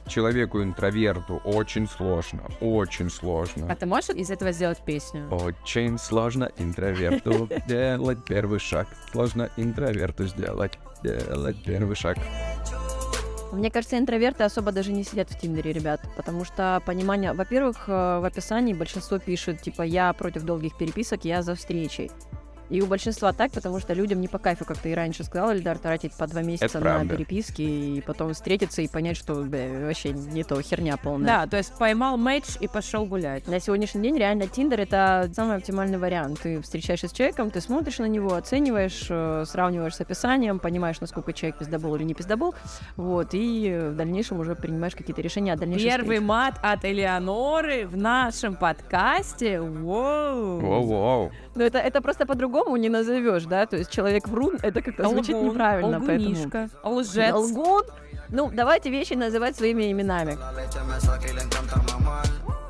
человеку-интроверту очень сложно, очень А сложно. ты можешь из этого сделать песню? Очень сложно интроверту делать первый шаг. Сложно интроверту сделать, делать первый шаг. Мне кажется, интроверты особо даже не сидят в Тиндере, ребят, потому что понимание, во-первых, э, в описании большинство пишет, типа, я против долгих переписок, я за встречей. И у большинства так, потому что людям не по кайфу, как ты и раньше сказала, Эльдар, тратить по два месяца на правда. переписки и потом встретиться и понять, что бля, вообще не то, херня полная. Да, то есть поймал матч и пошел гулять. На сегодняшний день реально Тиндер это самый оптимальный вариант. Ты встречаешься с человеком, ты смотришь на него, оцениваешь, э, сравниваешь с описанием, понимаешь, насколько человек пиздобол или не пиздобол, вот, и в дальнейшем уже принимаешь какие-то решения о дальнейшем Первый мат от Элеоноры в нашем подкасте. Воу. Воу-воу. Ну, это, это просто по-другому не назовешь, да? То есть человек врун, это как-то звучит неправильно, поэтому... лгунишка, лжец. Лгун? Ну, давайте вещи называть своими именами.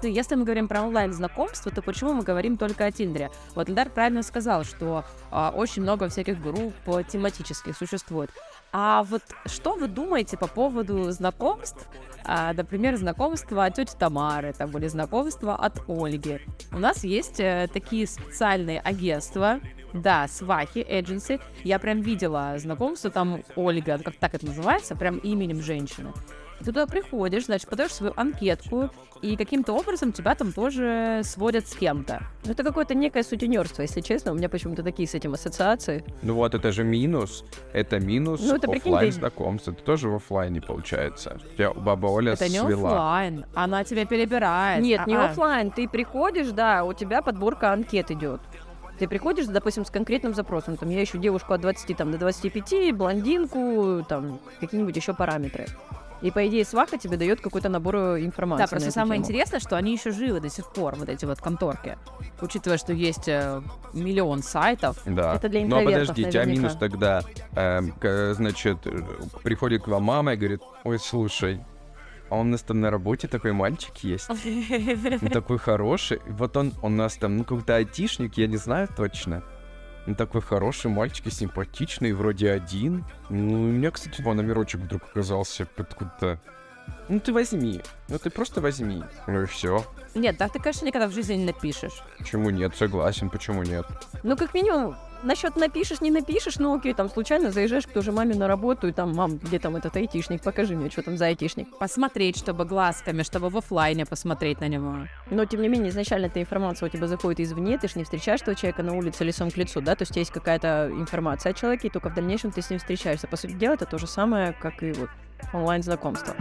Если мы говорим про онлайн-знакомство, то почему мы говорим только о Тиндере? Вот Эльдар правильно сказал, что а, очень много всяких групп а, тематических существует. А вот что вы думаете по поводу знакомств? А, например, знакомства от тети Тамары, там, или знакомства от Ольги. У нас есть э, такие специальные агентства, да, свахи, agency. Я прям видела знакомство, там Ольга, как так это называется, прям именем женщины. Ты туда приходишь, значит, подаешь свою анкетку, и каким-то образом тебя там тоже сводят с кем-то. Ну, это какое-то некое сутенерство, если честно. У меня почему-то такие с этим ассоциации. Ну вот это же минус. Это минус Ну, это, прикинь, оффлайн ты-. Это тоже в оффлайне получается. Тебя баба Оля Это не свела. оффлайн, она тебя перебирает. Нет, не А-а. оффлайн. Ты приходишь, да, у тебя подборка анкет идет. Ты приходишь, допустим, с конкретным запросом, там, я ищу девушку от 20 там, до 25, блондинку, там, какие-нибудь еще параметры. И, по идее, сваха тебе дает какой-то набор э, информации Да, просто самое тему. интересное, что они еще живы до сих пор, вот эти вот конторки. Учитывая, что есть э, миллион сайтов. Да. Это для Ну а интровертов подожди, у тебя наверняка. минус тогда, эм, к- значит, э, приходит к вам мама и говорит, ой, слушай, а у нас там на работе такой мальчик есть, он такой хороший, вот он у нас там, ну, какой-то айтишник, я не знаю точно. Он такой хороший мальчик и симпатичный, вроде один. Ну, у меня, кстати, вон номерочек вдруг оказался откуда-то. Ну, ты возьми. Ну, ты просто возьми. Ну и все. Нет, так ты, конечно, никогда в жизни не напишешь. Почему нет? Согласен, почему нет? Ну, как минимум, насчет напишешь, не напишешь, ну окей, там случайно заезжаешь к той же маме на работу, и там, мам, где там этот айтишник, покажи мне, что там за айтишник. Посмотреть, чтобы глазками, чтобы в оффлайне посмотреть на него. Но, тем не менее, изначально эта информация у тебя заходит извне, ты же не встречаешь этого человека на улице лицом к лицу, да, то есть есть какая-то информация о человеке, и только в дальнейшем ты с ним встречаешься. По сути дела, это то же самое, как и вот онлайн-знакомство.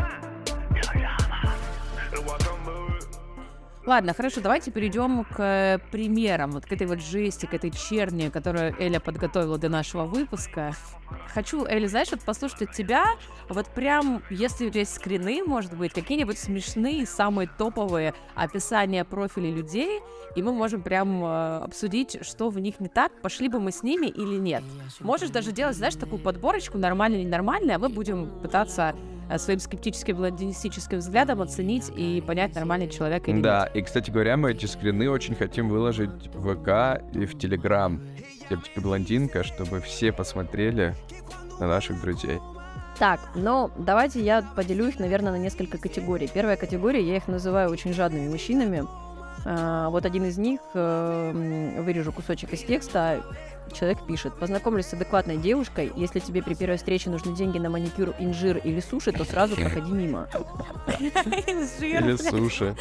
Ладно, хорошо, давайте перейдем к э, примерам, вот к этой вот жести, к этой черни, которую Эля подготовила для нашего выпуска. Хочу, Эля, знаешь, вот послушать от тебя, вот прям, если есть скрины, может быть, какие-нибудь смешные, самые топовые описания профилей людей, и мы можем прям э, обсудить, что в них не так, пошли бы мы с ними или нет. Можешь даже делать, знаешь, такую подборочку, нормально, ненормально, а мы будем пытаться своим скептическим, блондинистическим взглядом оценить и понять, нормальный человек или нет. Да, и, кстати говоря, мы эти скрины очень хотим выложить в ВК и в Телеграм. Девочка блондинка, чтобы все посмотрели на наших друзей. Так, ну, давайте я поделю их, наверное, на несколько категорий. Первая категория, я их называю очень жадными мужчинами. А, вот один из них, э, вырежу кусочек из текста, человек пишет, познакомлюсь с адекватной девушкой, если тебе при первой встрече нужны деньги на маникюр, инжир или суши, то сразу проходи мимо. Или суши.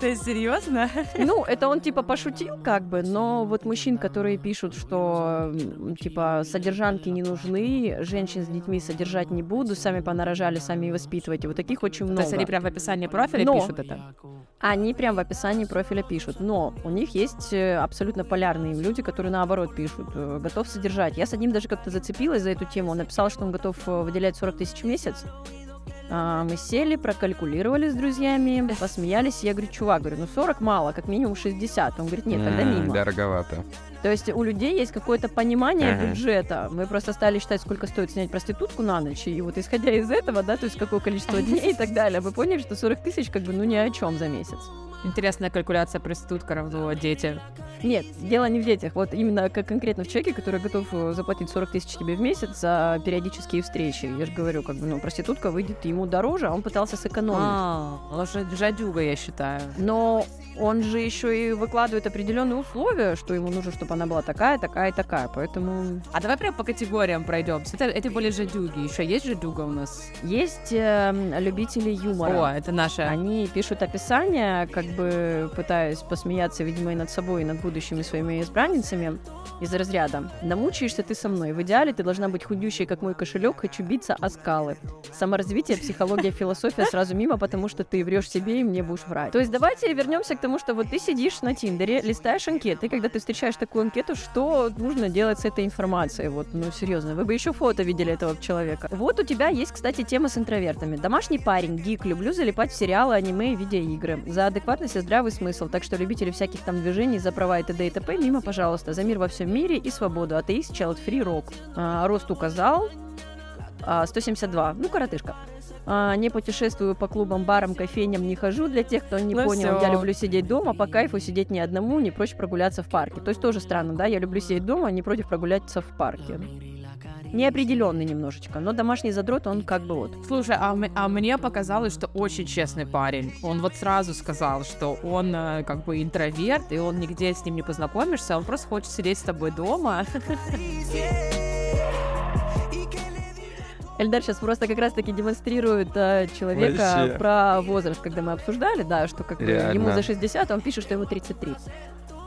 То есть серьезно? Ну, это он типа пошутил как бы, но вот мужчин, которые пишут, что типа содержанки не нужны, женщин с детьми содержать не буду, сами понарожали, сами и воспитывайте, вот таких очень То много. есть они прям в описании профиля Но. пишут это? Они прям в описании профиля пишут. Но у них есть э, абсолютно полярные люди, которые наоборот пишут, э, готов содержать. Я с одним даже как-то зацепилась за эту тему. Он написал, что он готов э, выделять 40 тысяч в месяц. А, мы сели, прокалькулировали с друзьями, посмеялись. Я говорю, чувак, говорю, ну 40 мало, как минимум 60. Он говорит, нет, тогда мимо. Дороговато. То есть у людей есть какое-то понимание Ага. бюджета. Мы просто стали считать, сколько стоит снять проститутку на ночь. И вот исходя из этого, да, то есть какое количество дней и так далее, мы поняли, что 40 тысяч как бы ну ни о чем за месяц. Интересная калькуляция проститутка равно дети. Нет, дело не в детях. Вот именно как конкретно в человеке, который готов э, заплатить 40 тысяч тебе в месяц за периодические встречи. Я же говорю, как бы, ну, проститутка выйдет ему дороже, а он пытался сэкономить. А, он же жадюга, я считаю. Но он же еще и выкладывает определенные условия, что ему нужно, чтобы она была такая, такая и такая. Поэтому А давай прям по категориям пройдемся. Это, это более жадюги. Еще есть жадюга у нас? есть э, любители юмора. О, это наша. Они пишут описание, когда бы пытаюсь посмеяться, видимо, и над собой, и над будущими своими избранницами из разряда. Намучаешься ты со мной. В идеале ты должна быть худющей, как мой кошелек, хочу биться о скалы. Саморазвитие, психология, философия сразу мимо, потому что ты врешь себе и мне будешь врать. То есть давайте вернемся к тому, что вот ты сидишь на Тиндере, листаешь анкеты, когда ты встречаешь такую анкету, что нужно делать с этой информацией? Вот, ну серьезно, вы бы еще фото видели этого человека. Вот у тебя есть, кстати, тема с интровертами. Домашний парень, гик, люблю залипать в сериалы, аниме и видеоигры. За адекватность и здравый смысл, так что любители всяких там движений за права и т.д. и т.п. мимо, пожалуйста. За мир во всем мире и свободу. Атеист, child free, рок. А, рост указал. А, 172. Ну, коротышка. А, не путешествую по клубам, барам, кофейням, не хожу. Для тех, кто не Ну понял, всё. я люблю сидеть дома, по кайфу сидеть не одному, не прочь прогуляться в парке. То есть тоже странно, да? Я люблю сидеть дома, не против прогуляться в парке. Неопределенный немножечко, но домашний задрот, он как бы вот. Слушай, а, а мне показалось, что очень честный парень. Он вот сразу сказал, что он э, как бы интроверт, и он нигде с ним не познакомишься, он просто хочет сидеть с тобой дома. Эльдар сейчас просто как раз-таки демонстрирует э, человека Вообще. про возраст, когда мы обсуждали, да, что как бы ему за 60, а он пишет, что ему 33.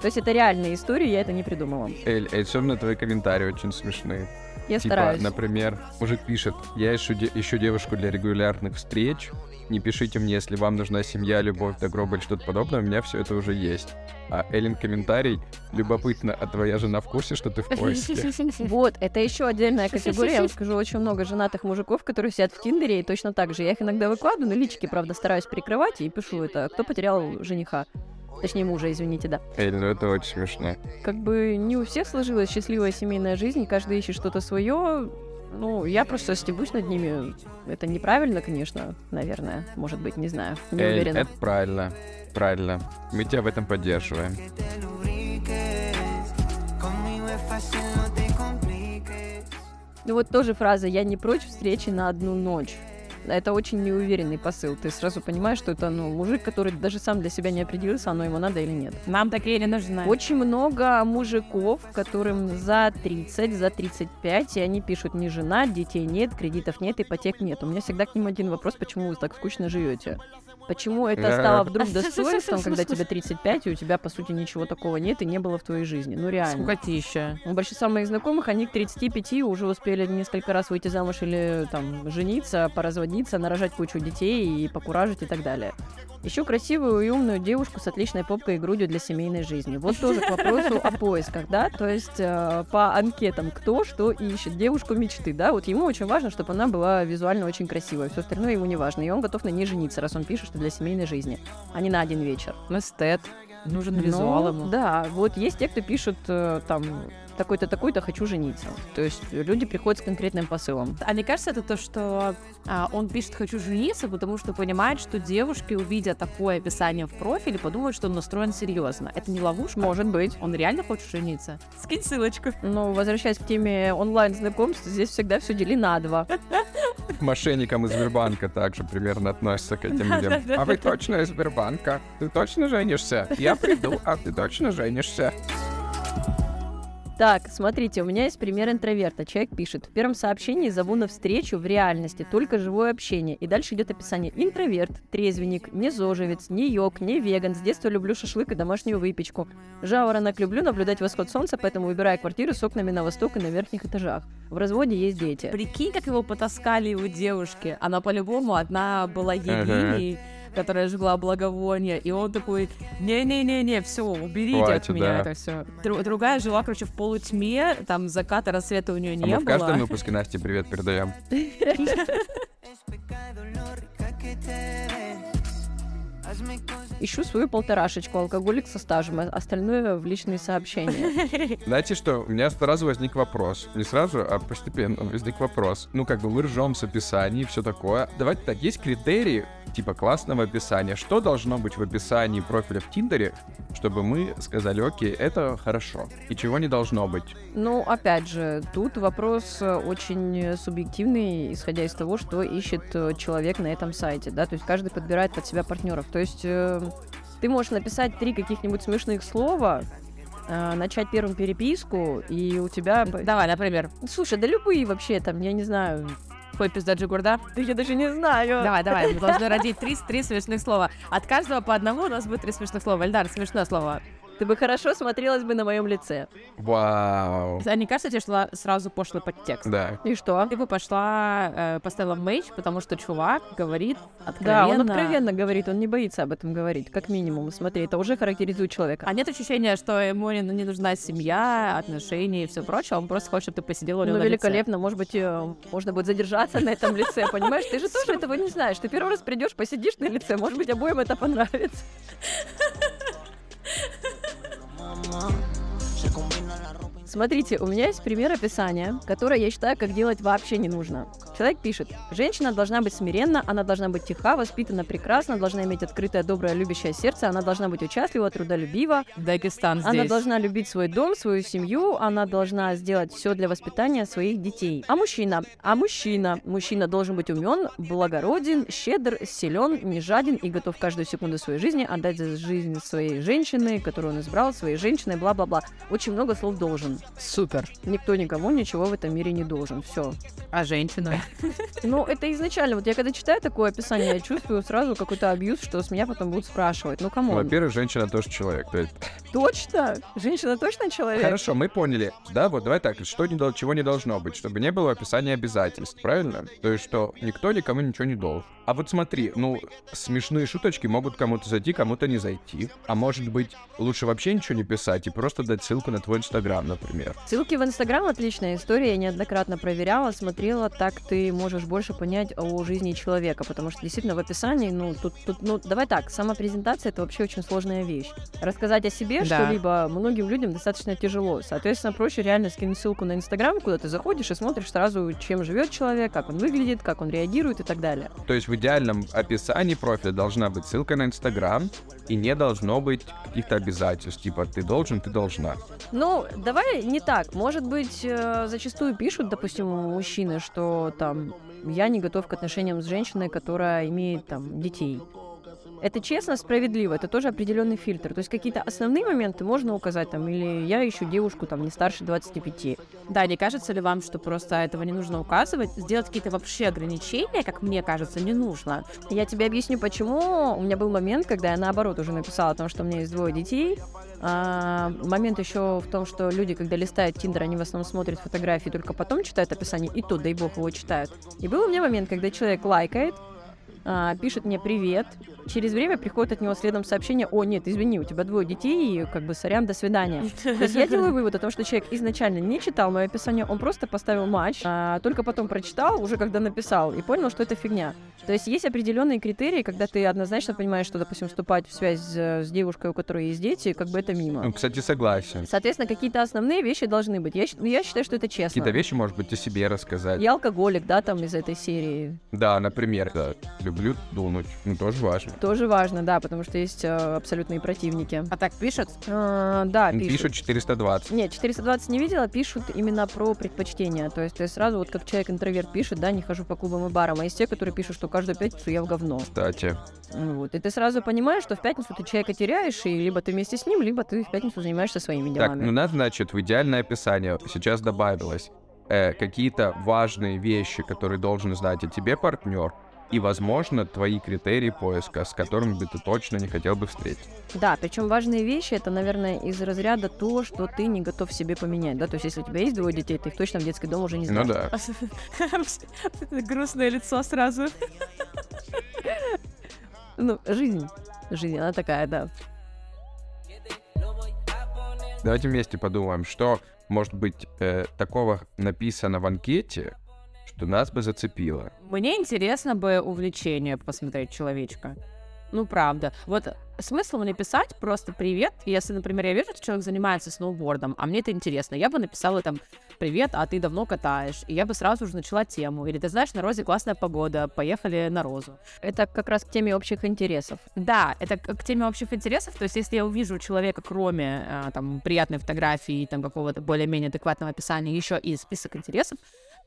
То есть это реальная история, я это не придумала. Эль, Эль, особенно твои комментарии очень смешные. Я типа, стараюсь. например, мужик пишет, я ищу, де- ищу девушку для регулярных встреч, не пишите мне, если вам нужна семья, любовь до гроба или что-то подобное, у меня все это уже есть. А Эллен комментарий, любопытно, а твоя жена в курсе, что ты в поиске? Вот, это еще отдельная категория. Я вам скажу, очень много женатых мужиков, которые сидят в Тиндере, и точно так же. Я их иногда выкладываю, но личики, правда, стараюсь прикрывать и пишу это. Кто потерял жениха? Точнее, мужа, извините, да. Эль, ну это очень смешно. Как бы не у всех сложилась счастливая семейная жизнь, каждый ищет что-то свое. Ну, я просто стебусь над ними. Это неправильно, конечно, наверное. Может быть, не знаю. Не Эль, уверена. это правильно, правильно. Мы тебя в этом поддерживаем. Ну вот тоже фраза «я не прочь встречи на одну ночь». Это очень неуверенный посыл. Ты сразу понимаешь, что это ну, мужик, который даже сам для себя не определился, оно ему надо или нет. Нам такие не нужны. Очень много мужиков, которым за 30, за 35, и они пишут «не жена, детей нет, кредитов нет, ипотек нет». У меня всегда к ним один вопрос, почему вы так скучно живете? Почему это стало вдруг достоинством, когда тебе 35, и у тебя, по сути, ничего такого нет и не было в твоей жизни? Ну, реально. Скукотища. У большинства моих знакомых, они к 35 уже успели несколько раз выйти замуж или там жениться, поразводиться, нарожать кучу детей и покуражить и так далее. Ищу красивую и умную девушку с отличной попкой и грудью для семейной жизни. Вот тоже к вопросу о поисках, да, то есть э, по анкетам, кто что ищет. Девушку мечты, да, вот ему очень важно, чтобы она была визуально очень красивая, все остальное ему не важно, и он готов на ней жениться, раз он пишет, что для семейной жизни, а не на один вечер. Эстет. Нужен Ну, визуал ему. Да, вот есть те, кто пишут э, там такой-то, такой-то, хочу жениться. То есть люди приходят с конкретным посылом. А мне кажется, это то, что а, он пишет «хочу жениться», потому что понимает, что девушки, увидя такое описание в профиле, подумают, что он настроен серьезно. Это не ловушка? Может быть. Он реально хочет жениться? Скинь ссылочку. Но возвращаясь к теме онлайн-знакомств, здесь всегда все дели на два. К мошенникам из Сбербанка также примерно относятся к этим людям. А вы точно из Сбербанка? Ты точно женишься? Я приду, а ты точно женишься? Так, смотрите, у меня есть пример интроверта. Человек пишет, в первом сообщении зову на встречу в реальности, только живое общение. И дальше идет описание. Интроверт, трезвенник, не зожевец, не йог, не веган. С детства люблю шашлык и домашнюю выпечку. Жаворонок люблю наблюдать восход солнца, поэтому выбираю квартиру с окнами на восток и на верхних этажах. В разводе есть дети. Прикинь, как его потаскали его девушки. Она по-любому одна была Евгенией, которая жгла благовония, и он такой, не-не-не-не, все, уберите Хватит, от меня да. это все. другая жила, короче, в полутьме, там заката, рассвета у нее А не мы в каждом было. выпуске Насте привет передаем. Ищу свою полторашечку, алкоголик со стажем, а остальное в личные сообщения. Знаете что, у меня сразу возник вопрос. Не сразу, а постепенно возник вопрос. Ну, как бы мы ржем с описанием и все такое. Давайте так, есть критерии типа классного описания. Что должно быть в описании профиля в Тиндере, чтобы мы сказали, окей, это хорошо. И чего не должно быть? Ну, опять же, тут вопрос э, очень субъективный, исходя из того, что ищет э, человек на этом сайте, да, то есть каждый подбирает под себя партнеров. То есть э, ты можешь написать три каких-нибудь смешных слова, э, начать первым переписку, и у тебя... Давай, например, Слушай, да любые вообще там, я не знаю, Фой пизда джигурда? Да я даже не знаю. Давай, давай, мы должны родить три, три смешных слова. От каждого по одному у нас будет три смешных слова. Эльдар, смешное слово. Ты бы хорошо смотрелась бы на моем лице. Вау. А не кажется тебе, что сразу пошлый подтекст? Да. И что? Ты бы пошла, э, поставила мейдж, потому что чувак говорит Да, откровенно. он откровенно говорит, он не боится об этом говорить, как минимум. Смотри, это уже характеризует человека. А нет ощущения, что ему не, не нужна семья, отношения и все прочее, он просто хочет, чтобы ты посидела у него Ну, на лице. великолепно, может быть, э, можно будет задержаться на этом лице, понимаешь? Ты же тоже этого не знаешь. Ты первый раз придешь, посидишь на лице, может быть, обоим это понравится. Je comprends. Смотрите, у меня есть пример описания, которое я считаю, как делать вообще не нужно. Человек пишет, женщина должна быть смиренна, она должна быть тиха, воспитана прекрасно, должна иметь открытое, доброе, любящее сердце, она должна быть участлива, трудолюбива, Дагестан она здесь. должна любить свой дом, свою семью, она должна сделать все для воспитания своих детей. А мужчина? А мужчина? Мужчина должен быть умен, благороден, щедр, силен, не жаден и готов каждую секунду своей жизни отдать за жизнь своей женщины, которую он избрал, своей женщиной, бла-бла-бла. Очень много слов должен. Супер. Никто никому ничего в этом мире не должен. Все. А женщина? Ну, это изначально. Вот я когда читаю такое описание, я чувствую сразу какой-то абьюз, что с меня потом будут спрашивать. Ну, кому? Во-первых, женщина тоже человек. Точно? Женщина точно человек? Хорошо, мы поняли. Да, вот давай так, что не, чего не должно быть, чтобы не было описания обязательств, правильно? То есть, что никто никому ничего не должен. А вот смотри, ну, смешные шуточки могут кому-то зайти, кому-то не зайти. А может быть, лучше вообще ничего не писать и просто дать ссылку на твой инстаграм, например. Ссылки в Инстаграм отличная история, я неоднократно проверяла, смотрела, так ты можешь больше понять о жизни человека, потому что действительно в описании, ну, тут, тут ну, давай так, сама презентация это вообще очень сложная вещь. Рассказать о себе Да. что-либо многим людям достаточно тяжело, соответственно, проще реально скинуть ссылку на Инстаграм, куда ты заходишь и смотришь сразу, чем живет человек, как он выглядит, как он реагирует и так далее. То есть в идеальном описании профиля должна быть ссылка на инстаграм, и не должно быть каких-то обязательств, типа ты должен, ты должна. Ну, давай не так. Может быть, э, зачастую пишут, допустим, мужчины, что там я не готов к отношениям с женщиной, которая имеет там детей. Это честно, справедливо, это тоже определенный фильтр. То есть какие-то основные моменты можно указать там, или я ищу девушку там не старше 25. Да, не кажется ли вам, что просто этого не нужно указывать? Сделать какие-то вообще ограничения, как мне кажется, не нужно. Я тебе объясню, почему. У меня был момент, когда я наоборот уже написала о том, что у меня есть двое детей. А, момент еще в том, что люди, когда листают Тиндер, они в основном смотрят фотографии, только потом читают описание, и то, дай бог, его читают. И был у меня момент, когда человек лайкает, а, пишет мне привет, через время приходит от него следом сообщение, о, нет, извини, у тебя двое детей, и как бы сорян, до свидания. То есть я делаю вывод о том, что человек изначально не читал мое описание, он просто поставил матч, а только потом прочитал, уже когда написал, и понял, что это фигня. То есть есть определенные критерии, когда ты однозначно понимаешь, что, допустим, вступать в связь с, с девушкой, у которой есть дети, как бы это мимо. Ну, кстати, согласен. Соответственно, какие-то основные вещи должны быть. Я, я считаю, что это честно. Какие-то вещи, может быть, о себе рассказать. Я алкоголик, да, там из этой серии. Да, например, да, люблю дунуть. Ну, тоже важно. Тоже важно, да, потому что есть э, абсолютные противники. А так пишут? А, да, пишут. Пишут 420. Нет, 420 не видела, пишут именно про предпочтения. То есть ты сразу, вот как человек-интроверт пишет, да, не хожу по клубам и барам, а есть те, которые пишут, что каждую пятницу я в говно. Кстати, Вот. И ты сразу понимаешь, что в пятницу ты человека теряешь, и либо ты вместе с ним, либо ты в пятницу занимаешься своими Так, делами. ну нас, значит, в идеальное описание сейчас добавилось э, какие-то важные вещи, которые должен знать о тебе партнер, и, возможно, твои критерии поиска, с которыми бы ты точно не хотел бы встретить. Да, причем важные вещи это, наверное, из разряда то, что ты не готов себе поменять. Да, то есть, если у тебя есть двое детей, ты их точно в детский дом уже не Ну знаешь. да. Грустное лицо сразу. Ну, жизнь. Жизнь, она такая, да. Давайте вместе подумаем, что, может быть, э, такого написано в анкете, что нас бы зацепило. Мне интересно бы увлечение посмотреть человечка. Ну, правда. Вот смысл мне писать просто «привет». Если, например, я вижу, что человек занимается сноубордом, а мне это интересно, я бы написала там «привет, а ты давно катаешь?» И я бы сразу же начала тему. Или «ты знаешь, на Розе классная погода, поехали на Розу». Это как раз к теме общих интересов. Да, это к теме общих интересов. То есть, если я увижу у человека, кроме а, там приятной фотографии и там какого-то более-менее адекватного описания, еще и список интересов,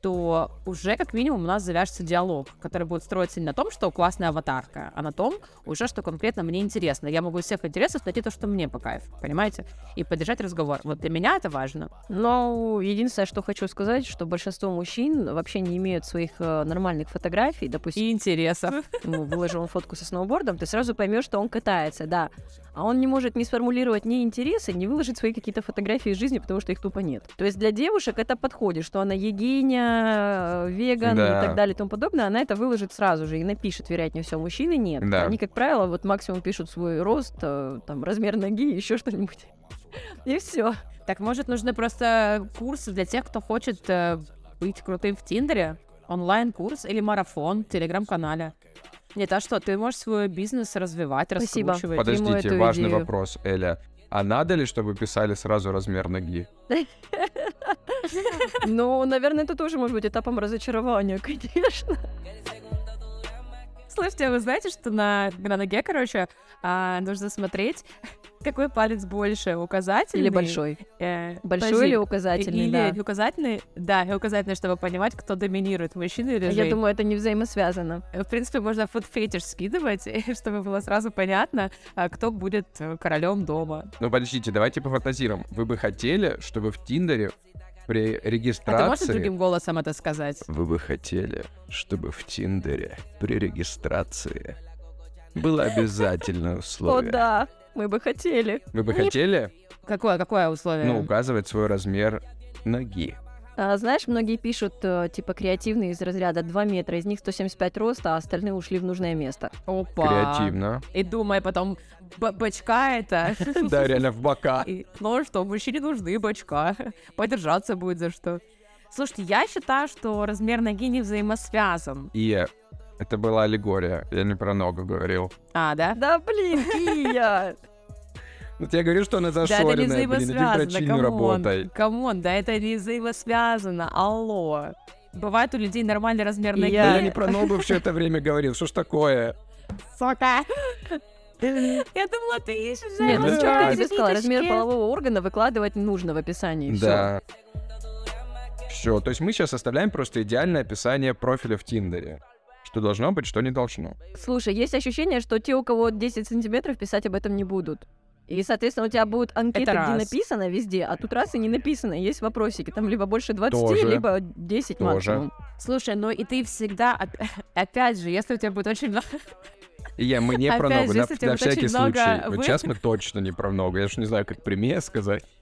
то уже как минимум у нас завяжется диалог, который будет строиться не на том, что классная аватарка, а на том уже, что конкретно мне интересно. Я могу из всех интересов найти то, что мне по кайфу, понимаете? И поддержать разговор. Вот для меня это важно. Но единственное, что хочу сказать, что большинство мужчин вообще не имеют своих э, нормальных фотографий. Допустим, И интересов. ему выложил он фотку со сноубордом, ты сразу поймешь, что он катается, да. А он не может не сформулировать ни интересы, не выложить свои какие-то фотографии из жизни, потому что их тупо нет. То есть для девушек это подходит, что она егиня, веган Да. и так далее и тому подобное, она это выложит сразу же и напишет, вероятнее всего, мужчины нет. Да. Они, как правило, вот максимум пишут свой рост, э, там, размер ноги, еще что-нибудь. И все. Так, может, нужны просто курсы для тех, кто хочет э, быть крутым в Тиндере? Онлайн-курс или марафон в Телеграм-канале? Нет, а что, ты можешь свой бизнес развивать, Спасибо. раскручивать. Подождите, важный идею. вопрос, Эля. А надо ли, чтобы писали сразу размер ноги? Ну, наверное, это тоже может быть этапом разочарования, конечно. Слушайте, а вы знаете, что на, на ноге, короче, а, нужно смотреть, какой палец больше, указательный? Или большой. э, Большой подожди, или указательный, или да. указательный, да, и указательный, чтобы понимать, кто доминирует, мужчина или женщина. Я думаю, это не взаимосвязано. В принципе, можно фуд-фетиш скидывать, чтобы было сразу понятно, а, кто будет э, королем дома. Ну, подождите, давайте пофантазируем. Вы бы хотели, чтобы в Тиндере при А ты можешь регистрации... другим голосом это сказать? Вы бы хотели, чтобы в Тиндере при регистрации было обязательное О, условие? да, мы бы хотели. Вы бы хотели, Какое, какое условие? ну, указывать свой размер ноги? А, знаешь, многие пишут, э, типа, креативные из разряда 2 метра, из них 175 роста, а остальные ушли в нужное место. Опа. Креативно. И думай потом, б- бачка это. Да, реально в бока. Ну что, мужчине нужны бачка. Подержаться будет за что. Слушайте, я считаю, что размер ноги не взаимосвязан. И это была аллегория, я не про ногу говорил. А, да? Да, блин, Кия! Ну, я говорю, что она Да, это не зашоренная, блин, иди взаимосвязано, врачиней работай. come on. Да это не взаимосвязано, алло. Бывает у людей нормальный размер ноги. Да я не про ногу все это время говорил, что ж такое? Сука. Я думала, ты ищешь Нет, ну Да. четко какие-то тебе сказала, размер полового органа выкладывать нужно в описании. Да. Все, то есть мы сейчас оставляем просто идеальное описание профиля в Тиндере. Что должно быть, что не должно. Слушай, есть ощущение, что те, у кого 10 сантиметров, писать об этом не будут. И, соответственно, у тебя будут анкеты, Это где раз. написано везде, а тут раз и не написано. Есть вопросики, там либо больше 20, Тоже. либо 10 Тоже. максимум. Слушай, ну и ты всегда, оп- опять же, если у тебя будет очень много... Я, мы не про же, на, на всякий много случай. Вот вы- сейчас мы точно не про ногу. Я же не знаю, как пример сказать.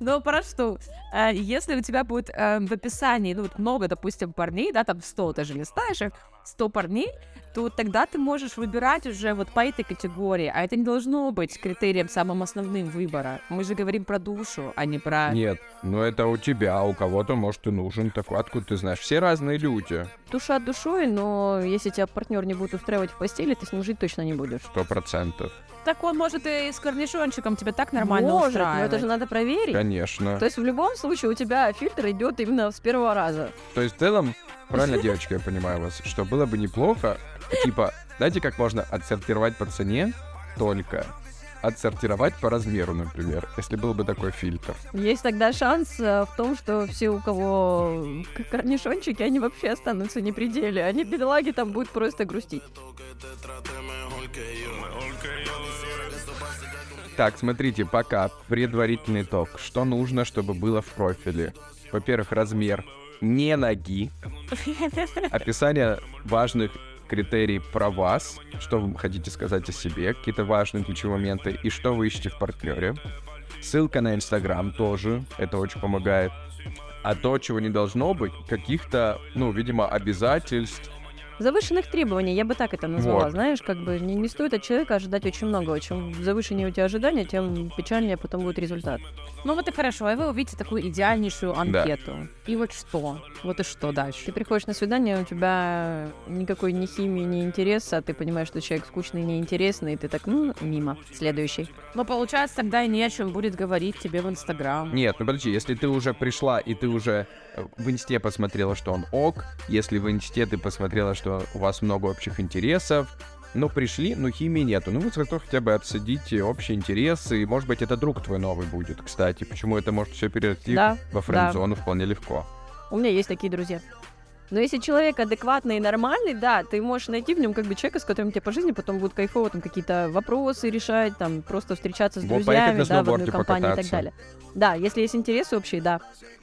Ну, про что? А, Если у тебя будет э, в описании, ну, вот много, допустим, парней, да, там 100 даже листаешь, их, 100 парней, то тогда ты можешь выбирать уже вот по этой категории, а это не должно быть критерием самым основным выбора. Мы же говорим про душу, а не про... Нет, ну это у тебя, а у кого-то, может, и нужен такой. Откуда ты знаешь? Все разные люди. Душа душой, но если тебя партнер не будет устраивать в постели, ты с ним жить точно не будешь. Сто процентов. Так он может и с корнишончиком тебя так нормально Может, но устраивать. это же надо проверить. Конечно. То есть в любом случае у тебя фильтр идет именно с первого раза. То есть в целом, правильно, девочки, я понимаю вас, что было бы неплохо, типа, знаете, как можно отсортировать по цене только отсортировать по размеру, например, если был бы такой фильтр. Есть тогда шанс э, в том, что все, у кого к- корнишончики, они вообще останутся не при деле. Они, бедолаги, там будут просто грустить. Так, смотрите, пока предварительный итог. Что нужно, чтобы было в профиле? Во-первых, размер не ноги, описание важных критерий про вас, что вы хотите сказать о себе, какие-то важные ключевые моменты, и что вы ищете в партнере. Ссылка на Инстаграм тоже, это очень помогает. А то, чего не должно быть, каких-то, ну, видимо, обязательств. Завышенных требований, я бы так это назвала. Вот. Знаешь, как бы не, не стоит от человека ожидать очень много. Чем завышеннее у тебя ожидания, тем печальнее потом будет результат. Ну вот и хорошо, и вы увидите такую идеальнейшую анкету. И вот что? Вот и что дальше? Ты приходишь на свидание, у тебя никакой ни химии, ни интереса, а ты понимаешь, что человек скучный, неинтересный, и ты так, ну, мимо. Следующий. Но получается, тогда и не о чем будет говорить тебе в Инстаграм. Нет, ну подожди, если ты уже пришла и ты уже в инсте посмотрела, что он ок, если в инсте ты посмотрела, что у вас много общих интересов, но пришли, но химии нету. Ну, вы зато хотя бы отсадите общие интересы, и, может быть, это друг твой новый будет, кстати. Почему это может все перейти Да, во френд-зону вполне легко. У меня есть такие друзья. Но если человек адекватный и нормальный, да, ты можешь найти в нем как бы человека, с которым тебе по жизни потом будет кайфово там какие-то вопросы решать, там просто встречаться с Во, поехать друзьями, да, в одной компании и так покататься. далее. Да, если есть интересы общие, да.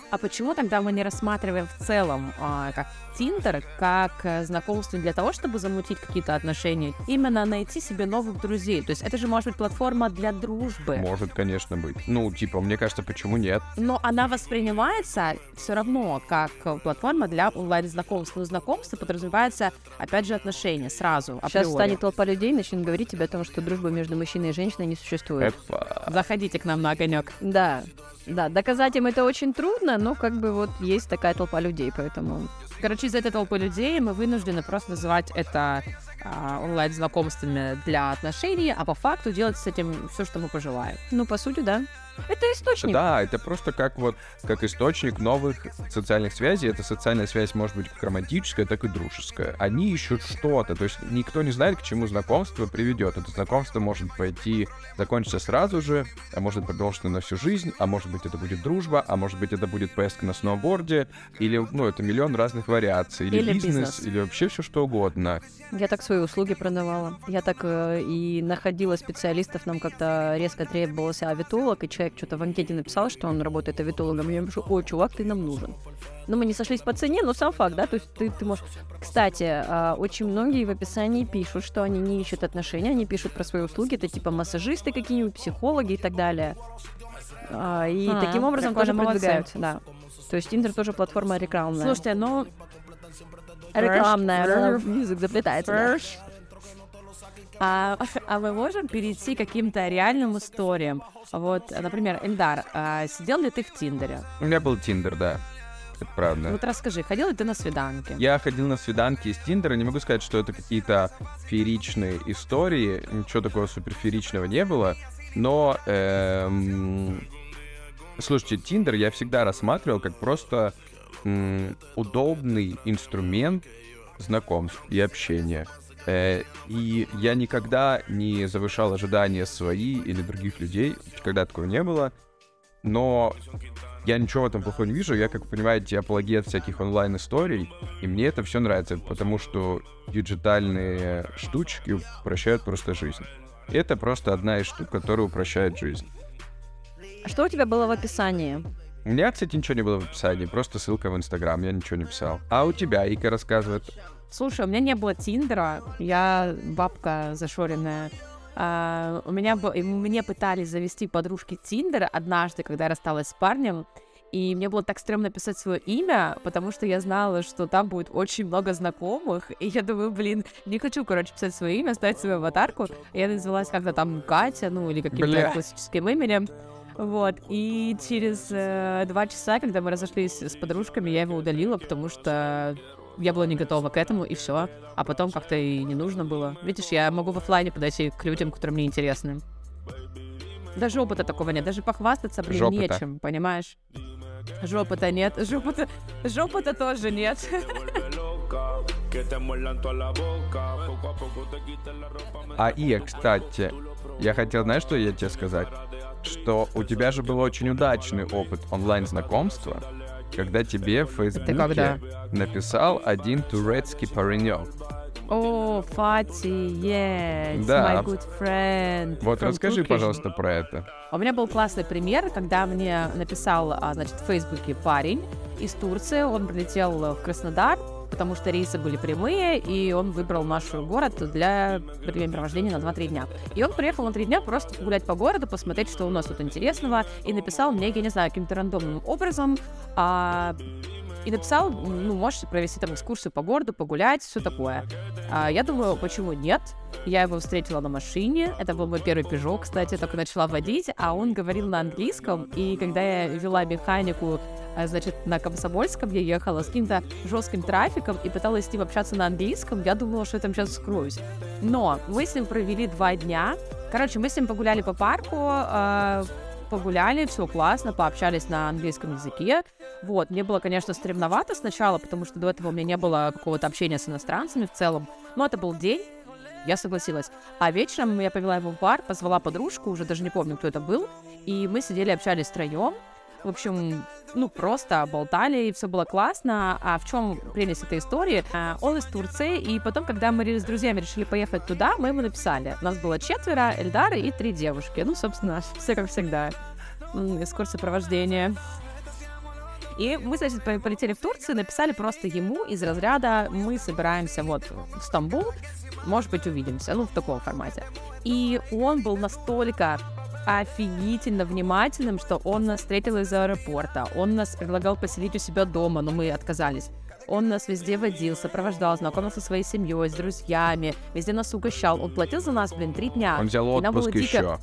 А почему тогда мы не рассматриваем в целом а, как Тиндер как э, знакомство для того, чтобы замутить какие-то отношения, именно найти себе новых друзей? То есть это же может быть платформа для дружбы, Может, конечно, быть. Ну, типа, мне кажется, почему нет? но она воспринимается все равно как платформа для онлайн-знакомств. Но знакомство подразумевается, опять же, отношения сразу, Сейчас априори. станет толпа людей, начнет говорить тебе о том, что дружба между мужчиной и женщиной не существует. Эпа. Заходите к нам на огонек. Да, да, доказать им это очень трудно, но как бы вот есть такая толпа людей, поэтому... Короче, из этой толпы людей мы вынуждены просто называть это а, онлайн-знакомствами для отношений, а по факту делать с этим все, что мы пожелаем. Ну, по сути, да. Это источник. Да, это просто как вот, как источник новых социальных связей. Эта социальная связь может быть как романтическая, так и дружеская. Они ищут что-то, то есть никто не знает, к чему знакомство приведет. Это знакомство может пойти, закончиться сразу же, а может продолжиться на всю жизнь, а может быть это будет дружба, а может быть это будет поездка на сноуборде, или, ну, это миллион разных вариаций, или, Или бизнес, бизнес. или вообще все что угодно. Я так свои услуги продавала. Я так э, и находила специалистов. Нам как-то резко требовался авитолог, и человек что-то в анкете написал, что он работает авитологом. Я ему пишу, ой, чувак, ты нам нужен. Ну, мы не сошлись по цене, но сам факт, да, то есть ты, ты можешь... Кстати, а, очень многие в описании пишут, что они не ищут отношения, они пишут про свои услуги, это типа массажисты какие-нибудь, психологи и так далее. А, и А, таким образом тоже молодцы. продвигаются, да. То есть Тиндер тоже платформа рекламная. Слушайте, ну... рекламная, язык заплетается. А, а мы можем перейти к каким-то реальным историям? Вот, например, Эльдар, а сидел ли ты в Тиндере? У меня был Тиндер, да. Это правда. Вот расскажи, ходил ли ты на свиданки? Я ходил на свиданки из Тиндера, не могу сказать, что это какие-то фееричные истории, ничего такого суперфееричного не было, но, эм, слушайте, Тиндер я всегда рассматривал как просто м, удобный инструмент знакомств и общения. Э, и я никогда не завышал ожидания свои или других людей, когда такого не было, но я ничего в этом плохого не вижу. Я, как вы понимаете, апологет всяких онлайн-историй, и мне это все нравится, потому что диджитальные штучки упрощают просто жизнь. Это просто одна из штук, которая упрощает жизнь. А Что у тебя было в описании? У меня, кстати, ничего не было в описании, просто ссылка в Инстаграм, я ничего не писал. А у тебя, Ика рассказывает. Слушай, у меня не было Тиндера, я бабка зашоренная. А, у меня и мне пытались завести подружки Тиндера однажды, когда я рассталась с парнем, и мне было так стрёмно писать свое имя, потому что я знала, что там будет очень много знакомых, и я думаю, блин, не хочу, короче, писать свое имя, ставить свою аватарку. Я называлась как-то там Катя, ну или каким-то классическим именем. Вот, и через э, два часа, когда мы разошлись с подружками, я его удалила, потому что я была не готова к этому, и все. А потом как-то и не нужно было. Видишь, я могу в оффлайне подойти к людям, которые мне интересны. Даже опыта такого нет, даже похвастаться, блин, Жопыта. нечем, понимаешь? Жопыта нет, жопыта, жопыта тоже нет. А Ия, кстати, я хотел, знаешь, что я тебе сказать? Что у тебя же был очень удачный опыт онлайн-знакомства, когда тебе в Фейсбуке когда? написал один турецкий паренек. О, Фати, yes, Да. my good friend. Вот расскажи, Turkish. пожалуйста, про это. У меня был классный пример, когда мне написал, а, значит, в Фейсбуке парень из Турции. Он прилетел в Краснодар, потому что рейсы были прямые, и он выбрал наш город для времяпровождения на 2-3 дня. И он приехал на 3 дня просто погулять по городу, посмотреть, что у нас тут интересного, и написал мне, я не знаю, каким-то рандомным образом, а, и написал, ну, можете провести там экскурсию по городу, погулять, все такое. А, я думаю, почему нет? Я его встретила на машине, это был мой первый пижок, кстати, я только начала водить, а он говорил на английском, и когда я вела механику, а, значит, на Комсомольском я ехала с каким-то жестким трафиком и пыталась с ним общаться на английском, я думала, что я там сейчас скроюсь. Но мы с ним провели два дня, короче, мы с ним погуляли по парку, а, погуляли, все классно, пообщались на английском языке. Вот, мне было, конечно, стремновато сначала, потому что до этого у меня не было какого-то общения с иностранцами в целом, но это был день, Я согласилась. А вечером я повела его в бар, позвала подружку, уже даже не помню, кто это был, и мы сидели, общались втроем. В общем, ну, просто болтали, и все было классно. А в чем прелесть этой истории? А, Он из Турции, и потом, когда мы с друзьями решили поехать туда, мы ему написали. У нас было четверо, Эльдар и три девушки. Ну, собственно, все как всегда. М, Эскорт сопровождения. И мы, значит, по- полетели в Турцию, написали просто ему из разряда «Мы собираемся вот в Стамбул, может быть, увидимся», ну, в таком формате. И он был настолько офигительно внимательным, что он нас встретил из аэропорта, он нас предлагал поселить у себя дома, но мы отказались. Он нас везде водил, сопровождал, знакомился со своей семьей, с друзьями, везде нас угощал. Он платил за нас, блин, три дня. Он взял И нам было отпуск дико- еще.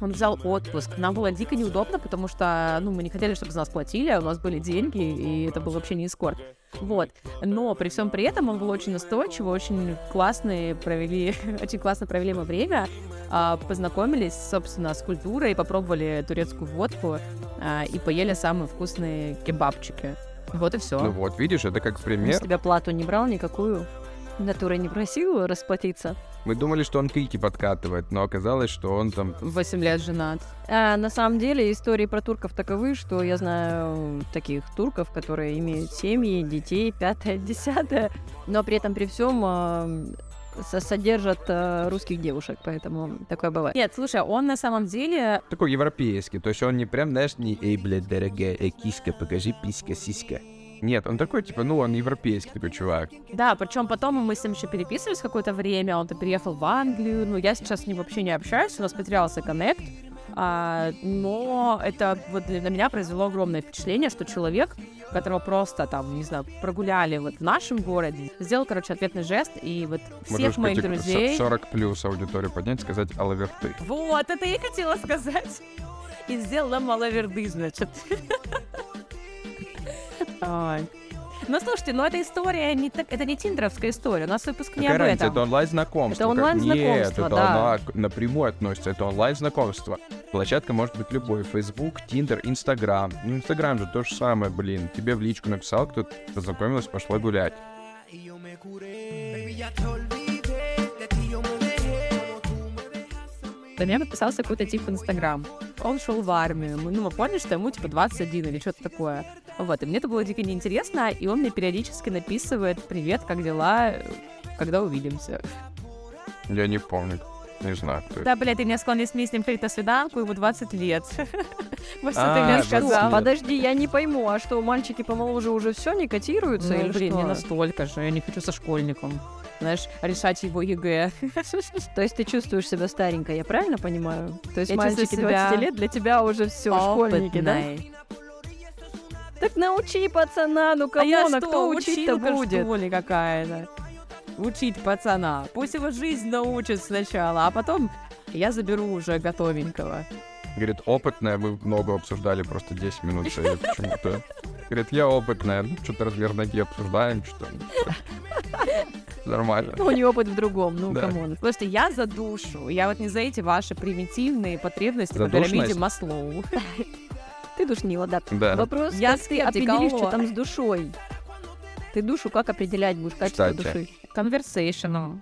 Он взял отпуск. Нам было дико неудобно, потому что, ну, мы не хотели, чтобы за нас платили, а у нас были деньги, и это был вообще не эскорт. Вот. Но при всем при этом он был очень настойчивый, очень классный, провели, очень классно провели мы время, а, познакомились, собственно, с культурой, попробовали турецкую водку а, и поели самые вкусные кебабчики. Вот и все. Ну вот, видишь, это как Он с пример. тебя плату не брал никакую? Натурой не просил расплатиться? Мы думали, что он кики подкатывает, но оказалось, что он там... 8 лет женат. А, на самом деле истории про турков таковы, что я знаю таких турков, которые имеют семьи, детей, пятое, десятое, но при этом при всем а, со- содержат а, русских девушек, поэтому такое бывает. Нет, слушай, он на самом деле Такой европейский, то есть он не прям, знаешь, не «Эй, блядь, дорогая, эй, киска, покажи писька, сиська». Нет, он такой, типа, ну, он европейский такой чувак. Да, причем потом мы с ним еще переписывались какое-то время, он-то переехал в Англию, ну, я сейчас с ним вообще не общаюсь, у нас потерялся коннект, а, но это вот для- меня произвело огромное впечатление, что человек, которого просто там, не знаю, прогуляли вот в нашем городе, сделал, короче, ответный жест, и вот всех Можешь моих друзей... 40 плюс аудиторию поднять, сказать алаверты. Вот, это я и хотела сказать. И сделала маловерды, значит. Ой. Ну, слушайте, ну эта история не так... Это не тиндеровская история, у нас выпуск не Какая об разница, этом. это онлайн-знакомство. Это как- онлайн-знакомство, Нет, это да. онлайн- напрямую относится, это онлайн-знакомство. Площадка может быть любой. Facebook, Tinder, Instagram. Ну, Instagram же то же самое, блин. Тебе в личку написал, кто познакомилась, пошла гулять. До меня подписался какой-то тип в Инстаграм. Он шел в армию. Ну, мы поняли, что ему типа 21 или что-то такое. Вот, и мне это было дико неинтересно, и он мне периодически написывает «Привет, как дела? Когда увидимся?» Я не помню. Не знаю, кто это. Да, блядь, ты меня склонил с ним прийти на свиданку, ему 20 лет. Вот что А, ты мне 20 сказал. лет. Подожди, я не пойму, а что, мальчики помоложе уже все не котируются Ну, или блин, не настолько же, я не хочу со школьником. Знаешь, решать его ЕГЭ. То есть ты чувствуешь себя старенькой, я правильно понимаю? То есть Я мальчики себя 20 лет для тебя уже все, школьники, да? Так научи пацана, ну А кому я что, кто учить-то будет? что ли, какая-то? Учить пацана. Пусть его жизнь научит сначала, а потом я заберу уже готовенького. Говорит, опытная, мы много обсуждали, просто 10 минут почему-то. Говорит, я опытная, ну, что-то размер ноги обсуждаем, что Нормально. Ну, у нее опыт в другом, ну Да. come on. Слушайте, я за душу. Я вот не за эти ваши примитивные потребности по пирамиде Маслоу. Ты душнила, да. Да. Вопрос, Я как ты скептик, определишь, алло. что там с душой? Ты душу как определять будешь, качество Кстати. души? Conversational.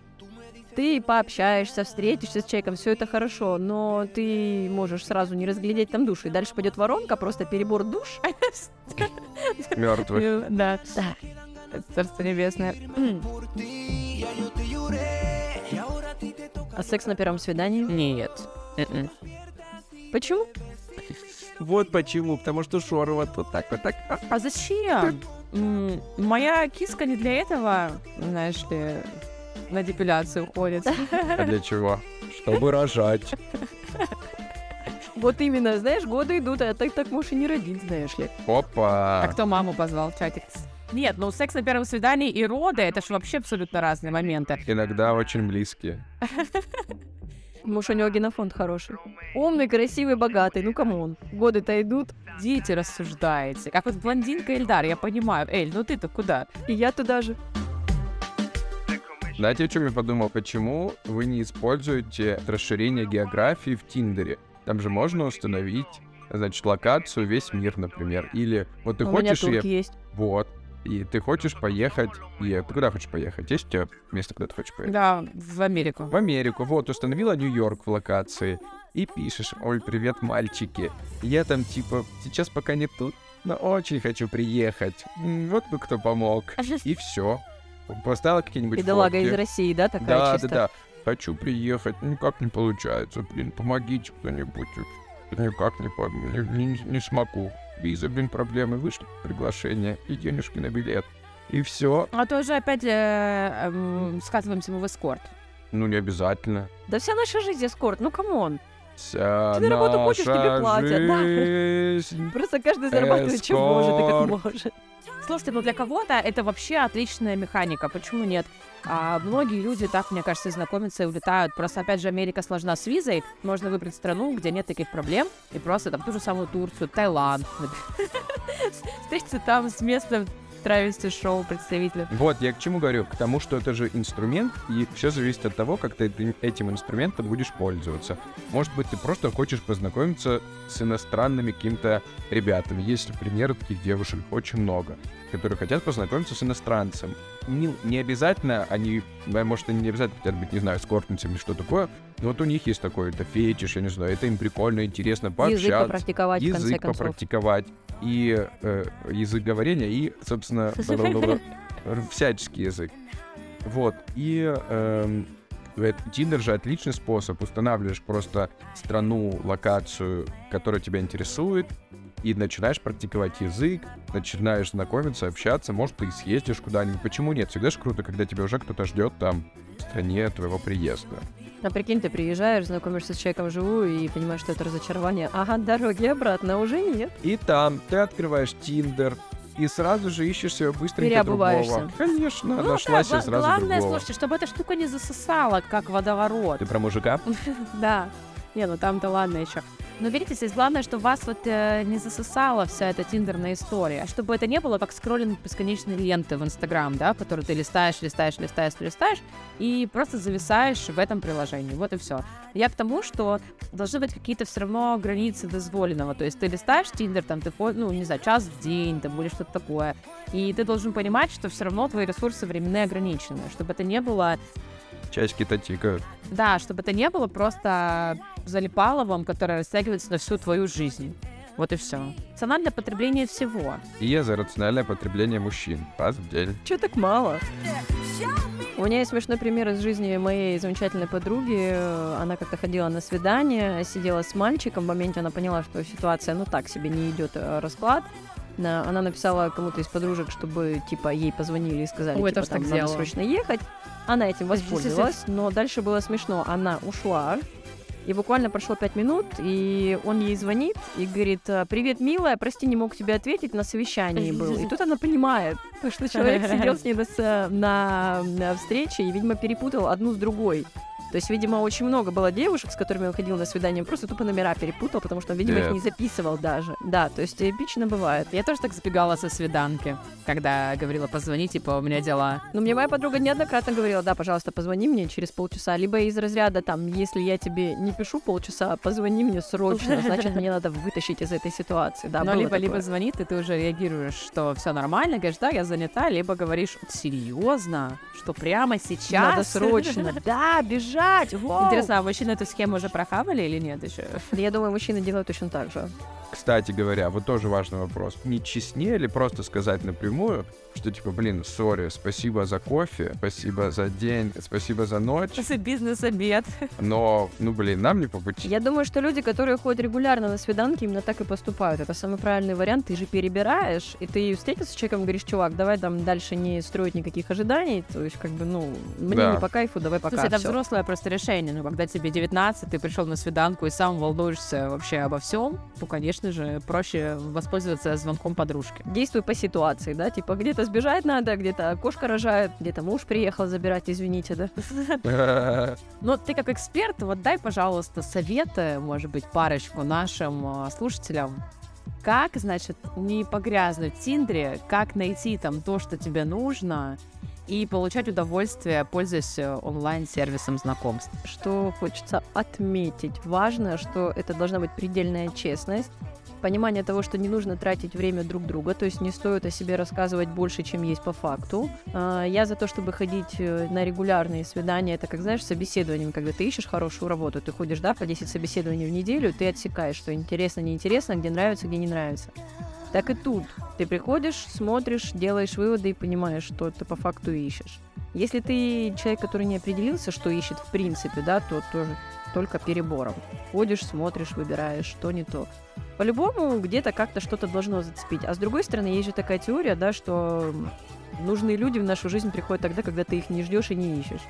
Ты пообщаешься, встретишься с человеком, все это хорошо, но ты можешь сразу не разглядеть там душу, и дальше пойдет воронка, просто перебор душ. Мертвых. Да. Да. Царство небесное. А секс на первом свидании? Нет. М-м. Почему? Вот почему, потому что Шора вот, вот так вот так. А зачем? Моя киска не для этого, знаешь ли, на депиляцию ходит. А для чего? Чтобы рожать. Вот именно, знаешь, годы идут, а ты так можешь и не родить, знаешь ли. А Опа. кто маму позвал в чатик? Нет, ну секс на первом свидании и роды это же вообще абсолютно разные моменты. Иногда очень близкие. Муж у него генофонд хороший. Умный, красивый, богатый, ну come on. Годы-то идут, Дети рассуждаете. Как вот блондинка Эльдар, я понимаю. Эль, ну ты-то куда? и я туда же. Знаете, о чем я подумал? Почему вы не используете расширение географии в Тиндере? Там же можно установить, значит, локацию весь мир, например. Или вот ты у меня хочешь... турки ей- есть. Вот. и ты хочешь поехать, и ты куда хочешь поехать? Есть у тебя место, куда ты хочешь поехать? Да, в Америку. В Америку, вот, установила Нью-Йорк в локации, и пишешь, ой, привет, мальчики, я там, типа, сейчас пока не тут, но очень хочу приехать, вот бы кто помог, и все. Поставила какие-нибудь Бедолага фотки. из России, да, такая Да, чисто? да, да. Хочу приехать, никак не получается, блин, помогите кто-нибудь. Никак не, по- не, не- не смогу. Виза, блин, проблемы, вышло приглашение и денежки на билет. И все. А то уже опять э, эм, скатываемся мы в эскорт. Ну, не обязательно. Да вся наша жизнь эскорт, ну come on. Вся Ты на работу ходишь, тебе платят, да. Просто каждый зарабатывает, чем может и как может. Слушайте, ну для кого-то это вообще отличная механика. Почему нет? А многие люди так, мне кажется, и знакомятся и улетают. Просто, опять же, Америка сложна с визой. Можно выбрать страну, где нет таких проблем. И просто там ту же самую Турцию, Таиланд. Встретиться там с местным травести шоу представителем. Вот, я к чему говорю? К тому, что это же инструмент, и все зависит от того, как ты этим- инструментом будешь пользоваться. Может быть, ты просто хочешь познакомиться с иностранными какими-то ребятами. Есть примеры таких девушек очень много, которые хотят познакомиться с иностранцем. Не, не обязательно они, может, они не обязательно хотят быть, не знаю, скортницами что такое, вот у них есть такой, это фетиш, я не знаю, это им прикольно, интересно пообщаться Язык попрактиковать, в конце язык концов. попрактиковать и э, язык говорения и, собственно, всяческий язык. Вот и эм, Тиндер же отличный способ. Устанавливаешь просто страну, локацию, которая тебя интересует, и начинаешь практиковать язык, начинаешь знакомиться, общаться, может, ты и съездишь куда-нибудь. Почему нет? Всегда же круто, когда тебя уже кто-то ждет там в стране твоего приезда. А прикинь, ты приезжаешь, знакомишься с человеком вживую и понимаешь, что это разочарование. Ага, дороги обратно уже нет. И там ты открываешь Тиндер, и сразу же ищешь себе быстренько другого. Конечно, Ну нашла да, гла- сразу главное, другого. слушайте, чтобы эта штука не засосала, как водоворот. Ты про мужика? Да. Не, ну там-то ладно еще. Но видите, здесь главное, что вас вот э, не засосала вся эта тиндерная история. А Чтобы это не было как скроллинг бесконечной ленты в Инстаграм, да, которую ты листаешь, листаешь, листаешь, листаешь, и просто зависаешь в этом приложении. Вот и все. Я к тому, что должны быть какие-то все равно границы дозволенного. То есть ты листаешь Тиндер, там ты ну, не знаю, час в день, там, или что-то такое. И ты должен понимать, что все равно твои ресурсы временные ограничены. Чтобы это не было Часики-то тикают. да, чтобы это не было просто залипаловым, которое растягивается на всю твою жизнь. Вот и все. Рациональное потребление всего. И я за рациональное потребление мужчин. Раз в день. Че так мало? У меня есть смешной пример из жизни моей замечательной подруги. Она как-то ходила на свидание, сидела с мальчиком. В моменте она поняла, что ситуация, ну так себе не идет э, расклад. На- Она написала кому-то из подружек, чтобы типа ей позвонили и сказали, Ой, типа, там, надо делала. срочно ехать. Она этим воспользовалась, но дальше было смешно. Она ушла, и буквально прошло пять минут, и он ей звонит и говорит, «А, привет, милая, прости, не мог тебе ответить, на совещании был. И тут она понимает, что человек сидел с ней на, на, на встрече и, видимо, перепутал одну с другой. То есть, видимо, очень много было девушек, с которыми он ходил на свидание, просто тупо номера перепутал, потому что он, видимо, их Нет. не записывал даже. Да, то есть эпично бывает. Я тоже так сбегала со свиданки, когда говорила, позвони, типа, у меня дела. Но мне моя подруга неоднократно говорила, да, пожалуйста, позвони мне через полчаса. Либо из разряда, там, если я тебе не пишу полчаса, позвони мне срочно, значит, мне надо вытащить из этой ситуации. Да, Но либо, либо такое. звонит, и ты уже реагируешь, что все нормально, говоришь, да, я занята, либо говоришь, серьезно, что прямо сейчас? Надо срочно. Да, бежать! Воу! Интересно, а мужчины эту схему уже прохавали или нет еще? Я думаю, мужчины делают точно так же. Кстати говоря, вот тоже важный вопрос. Не честнее ли просто сказать напрямую, что типа, блин, сори, спасибо за кофе, спасибо за день, спасибо за ночь, Это бизнес-обед. но, ну, блин, нам не по пути. Я думаю, что люди, которые ходят регулярно на свиданки, именно так и поступают. Это самый правильный вариант. Ты же перебираешь, и ты встретился с человеком, говоришь, чувак, давай там дальше не строить никаких ожиданий. То есть, как бы, ну, мне Да. не по кайфу, давай пока. Слушай, это всё. взрослое просто решение. Ну, когда тебе 19, ты пришел на свиданку и сам волнуешься вообще обо всем, то, конечно же, проще воспользоваться звонком подружки. Действуй по ситуации, да, типа где-то сбежать надо, где-то кошка рожает, где-то муж приехал забирать, извините, да. Но ты как эксперт, вот дай, пожалуйста, советы, может быть, парочку нашим э, слушателям. Как, значит, не погрязнуть в Тиндере, как найти там то, что тебе нужно, и получать удовольствие, пользуясь э, онлайн-сервисом знакомств. Что хочется отметить. Важно, что это должна быть предельная честность, понимание того, что не нужно тратить время друг друга, то есть не стоит о себе рассказывать больше, чем есть по факту. А, Я за то, чтобы ходить э, на регулярные свидания, это как, знаешь, собеседованием, когда ты ищешь хорошую работу, ты ходишь, да, по 10 собеседований в неделю, ты отсекаешь, что интересно, неинтересно, где нравится, где не нравится. Так и тут. Ты приходишь, смотришь, делаешь выводы и понимаешь, что ты по факту ищешь. Если ты человек, который не определился, что ищет в принципе, да, то тоже только перебором. Ходишь, смотришь, выбираешь, что не то. По-любому где-то как-то что-то должно зацепить. А с другой стороны, есть же такая теория, да, что нужные люди в нашу жизнь приходят тогда, когда ты их не ждешь и не ищешь.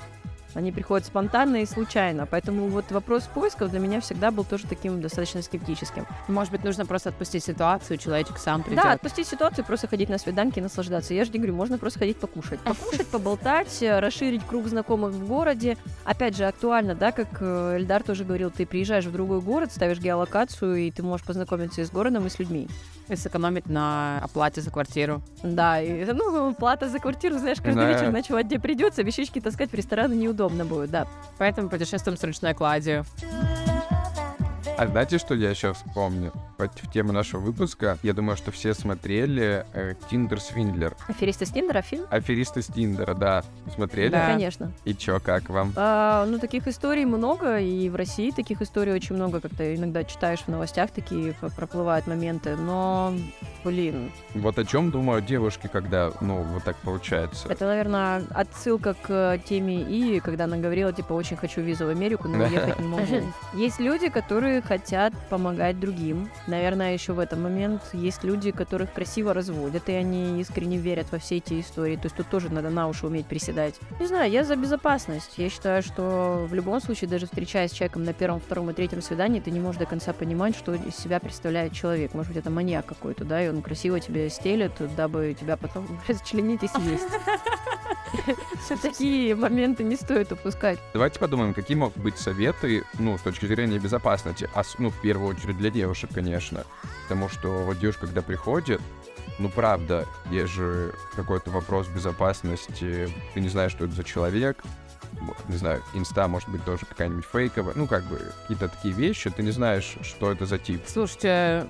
Они приходят спонтанно и случайно. Поэтому вот вопрос поисков для меня всегда был тоже таким достаточно скептическим. Может быть, нужно просто отпустить ситуацию, человечек сам придет. Да, отпустить ситуацию, просто ходить на свиданки и наслаждаться. Я же не говорю, можно просто ходить покушать. Покушать, поболтать, э, расширить круг знакомых в городе. Опять же, актуально, да, как э, Эльдар тоже говорил, ты приезжаешь в другой город, ставишь геолокацию, и ты можешь познакомиться и с городом, и с людьми. И сэкономить на оплате за квартиру. Да, и, ну, плата за квартиру, знаешь, каждый Да. вечер ночевать где придется, вещички таскать в рестораны неудобно будет, да. Поэтому путешествуем с ручной кладью. А знаете, что я сейчас вспомню? Вот в тему нашего выпуска, я думаю, что все смотрели э, Тиндер Свиндлер. Аферисты с Тиндера фильм? Аферисты с Тиндера, да. Смотрели? Да. Конечно. И чё, как вам? А, ну, таких историй много, и в России таких историй очень много, как ты иногда читаешь в новостях, такие проплывают моменты, но, блин, Вот о чем думают девушки, когда, ну, вот так получается. это, наверное, отсылка к теме И, когда она говорила, типа, очень хочу визу в Америку, но Да. уехать не могу. Есть люди, которые хотят помогать другим. Наверное, еще в этом момент есть люди, которых красиво разводят, и они искренне верят во все эти истории. То есть тут тоже надо на уши уметь приседать. Не знаю, я за безопасность. Я считаю, что в любом случае, даже встречаясь с человеком на первом, втором и третьем свидании, ты не можешь до конца понимать, что из себя представляет человек. Может быть, это маньяк какой-то, да, и он красиво тебе стелет, дабы тебя потом расчленить и съесть. Такие моменты не стоит упускать. Давайте подумаем, какие могут быть советы, ну, с точки зрения безопасности, ну, в первую очередь для девушек, конечно. Потому что вот девушка, когда приходит, ну, правда, есть же какой-то вопрос безопасности, ты не знаешь, что это за человек, не знаю, инста может быть тоже какая-нибудь фейковая, ну, как бы, какие-то такие вещи, ты не знаешь, что это за тип. Слушайте,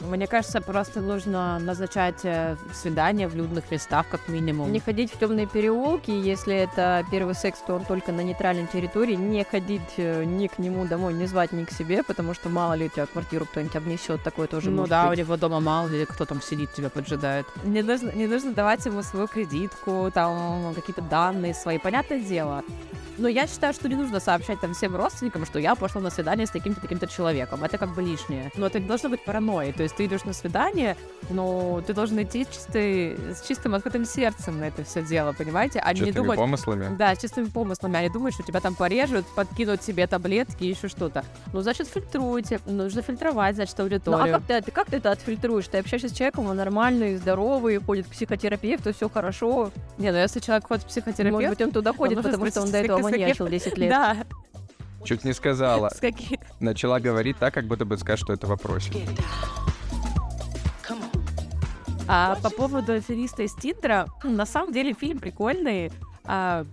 мне кажется, просто нужно назначать э, свидание в людных местах, как минимум. Не ходить в темные переулки, если это первый секс, то он только на нейтральной территории. Не ходить э, ни к нему домой, не звать ни к себе, потому что мало ли у тебя квартиру кто-нибудь обнесет, такое тоже ну да, быть. у него дома мало ли кто там сидит, тебя поджидает. Не нужно, не нужно давать ему свою кредитку, там какие-то данные свои, понятное дело. Но я считаю, что не нужно сообщать там всем родственникам, что я пошла на свидание с таким-то таким-то человеком. Это как бы лишнее. Но это не должно быть паранойей. То есть ты идешь на свидание, но ты должен идти чистый, с чистым открытым сердцем на это все дело, понимаете? А не Чистыми думать, помыслами. да, с чистыми помыслами. Они думают, что тебя там порежут, подкинут себе таблетки и еще что-то. Ну, значит, фильтруйте. Нужно фильтровать, значит, Ну а аудиторию. как ты, ты как ты это отфильтруешь? Ты общаешься с человеком, он нормальный, здоровый, ходит к психотерапевту, все хорошо. Не, ну если человек ходит к психотерапевту... Может быть, он туда ходит, нужно потому что он до этого маньячил 10 лет. Да, Чуть не сказала. с каких... Начала говорить так, как будто бы скажет, что это вопросик. А по поводу афериста из Тиндера, на самом деле фильм прикольный. А,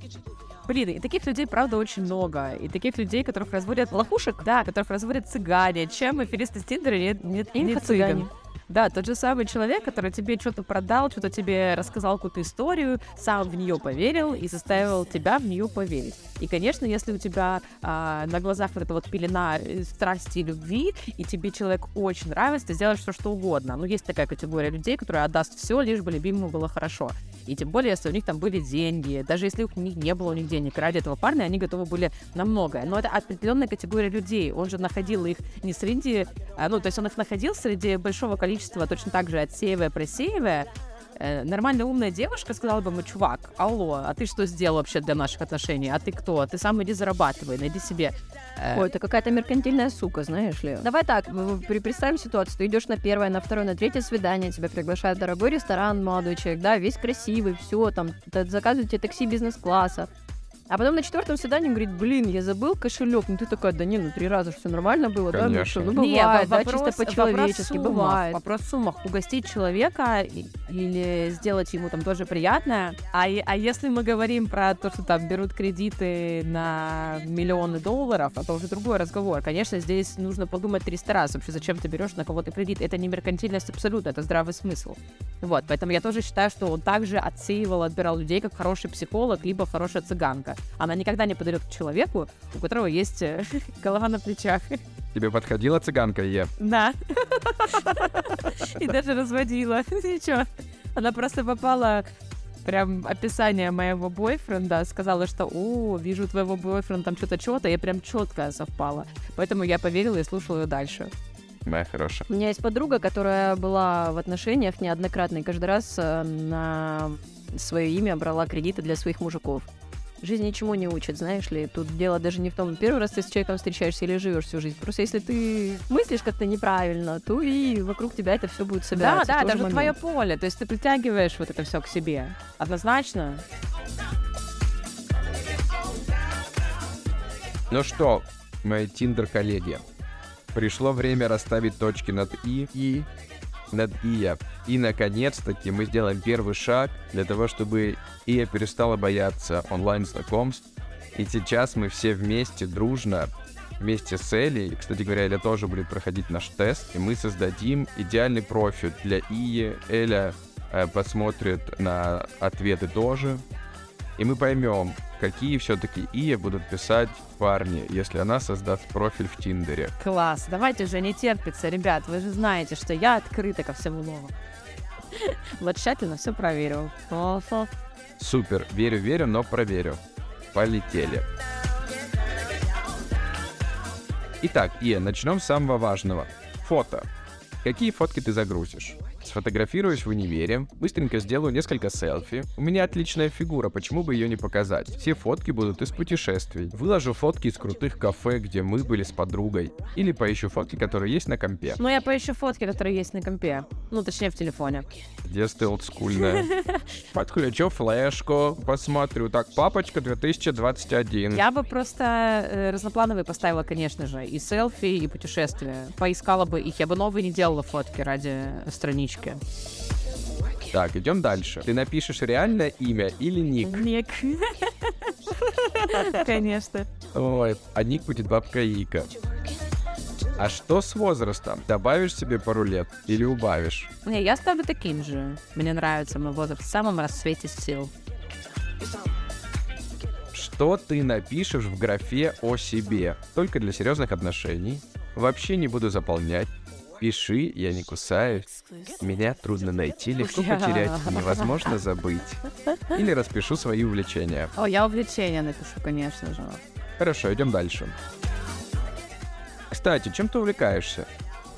Блин, и таких людей, правда, очень много. И таких людей, которых разводят лохушек, да, которых разводят цыгане. Чем аферисты из Тиндера нет, нет, не цыган. Да, тот же самый человек, который тебе что-то продал, что-то тебе рассказал какую-то историю, сам в нее поверил и заставил тебя в нее поверить. И, конечно, если у тебя а, на глазах вот эта вот пелена э, страсти и любви, и тебе человек очень нравится, ты сделаешь все, что угодно. Ну, есть такая категория людей, которая отдаст все, лишь бы любимому было хорошо. И тем более, если у них там были деньги, даже если у них не было у них денег, ради этого парня они готовы были на многое. Но это определенная категория людей. Он же находил их не среди... а, Ну, то есть он их находил среди большого количества, точно так же отсеивая, просеивая. Э, Нормальная умная девушка сказала бы ему, чувак, алло, а ты что сделал вообще для наших отношений? А ты кто? Ты сам иди зарабатывай, найди себе. э, Ой, это какая-то меркантильная сука, знаешь ли. Давай так, представим ситуацию. Ты идешь на первое, на второе, на третье свидание, тебя приглашают в дорогой ресторан, молодой человек, да, весь красивый, все, там, заказывают тебе такси бизнес-класса. А потом на четвертом свидании он говорит, блин, я забыл кошелек. Ну ты такая, да не, ну три раза все нормально было, да? Ну Конечно. что, ну Не, бывает, да, вопрос- чисто по-человечески, вопрос бывает. Вопрос в суммах. Угостить человека или сделать ему там тоже приятное. А, а если мы говорим про то, что там берут кредиты на миллионы долларов, это уже другой разговор. Конечно, здесь нужно подумать 300 раз вообще, зачем ты берешь на кого-то кредит. Это не меркантильность абсолютно, это здравый смысл. Вот, поэтому я тоже считаю, что он также отсеивал, отбирал людей как хороший психолог, либо хорошая цыганка. Она никогда не подойдет к человеку, у которого есть э, голова на плечах. Тебе подходила цыганка, Е? Да. И даже разводила. Ничего. Она просто попала прям описание моего бойфренда, сказала, что «О, вижу твоего бойфренда, там что-то, что-то», и прям четко совпало. Поэтому я поверила и слушала ее дальше. Моя хорошая. У меня есть подруга, которая была в отношениях неоднократно и каждый раз э, на свое имя брала кредиты для своих мужиков. Жизнь ничему не учит, знаешь ли. Тут дело даже не в том, первый раз ты с человеком встречаешься или живешь всю жизнь. Просто если ты мыслишь как-то неправильно, то и вокруг тебя это все будет Да, собираться. да, Тоже даже твое момент. поле. То есть ты притягиваешь вот это все к себе. Однозначно. Ну что, мои тиндер-коллеги, пришло время расставить точки над «и» и над «ия». И, наконец-таки, мы сделаем первый шаг для того, чтобы «ия» перестала бояться онлайн-знакомств. И сейчас мы все вместе, дружно, вместе с Элей, кстати говоря, Эля тоже будет проходить наш тест, и мы создадим идеальный профиль для Ии. Эля э, посмотрит на ответы тоже, и мы поймем, какие все-таки ия будут писать парни, если она создаст профиль в Тиндере. Класс. Давайте уже не терпится, ребят. Вы же знаете, что я открыта ко всему новому. Вот тщательно все проверил. Супер, верю-верю, но проверю. Полетели. Итак, Ия, начнем с самого важного. Фото. Какие фотки ты загрузишь? Сфотографируюсь в универе, быстренько сделаю несколько селфи. У меня отличная фигура, почему бы ее не показать? Все фотки будут из путешествий. Выложу фотки из крутых кафе, где мы были с подругой. Или поищу фотки, которые есть на компе. Ну, я поищу фотки, которые есть на компе. Ну, точнее, в телефоне. Детство олдскульное. Подключу флешку, посмотрю. Так, папочка 2021. Я бы просто э, разноплановые поставила, конечно же, и селфи, и путешествия. Поискала бы их. Я бы новые не делала фотки ради странички. Так, идем дальше. Ты напишешь реальное имя или ник? Ник. Конечно. Ой, а ник будет бабка Ика. А что с возрастом? Добавишь себе пару лет или убавишь? Не, я ставлю таким же. Мне нравится мой возраст в самом расцвете сил. Что ты напишешь в графе о себе? Только для серьезных отношений. Вообще не буду заполнять. Пиши, я не кусаюсь. Меня трудно найти, легко потерять, невозможно забыть. Или распишу свои увлечения. О, я увлечения напишу, конечно же. Хорошо, идем дальше. Кстати, чем ты увлекаешься?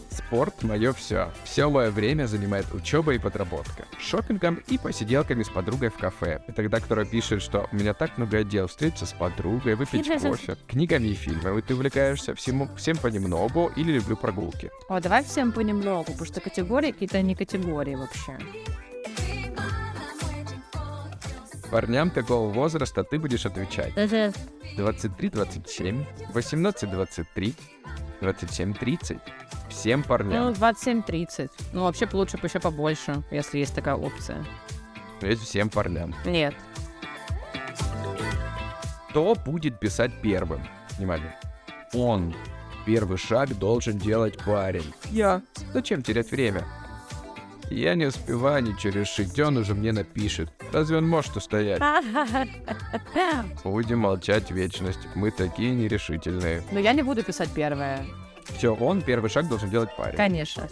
Спорт — мое все. Все мое время занимает учеба и подработка. Шопингом и посиделками с подругой в кафе. Это та, которая пишет, что у меня так много дел. Встретиться с подругой, выпить кофе. Книгами и фильмами ты увлекаешься всему, всем понемногу или люблю прогулки. О, давай всем понемногу, потому что категории какие-то не категории вообще. Парням какого возраста ты будешь отвечать? 23-27, 18-23, 27-30. Всем Ну, парням. 27-30. Ну, вообще лучше бы еще побольше, если есть такая опция. Ведь всем парням. Нет. Кто будет писать первым? Внимание. Он. Первый шаг должен делать парень. Я. Зачем терять время? Я не успеваю ничего решить, он уже мне напишет. Разве он может устоять? Будем молчать вечность. Мы такие нерешительные. Но я не буду писать первое. Все, он первый шаг должен делать парень. Конечно.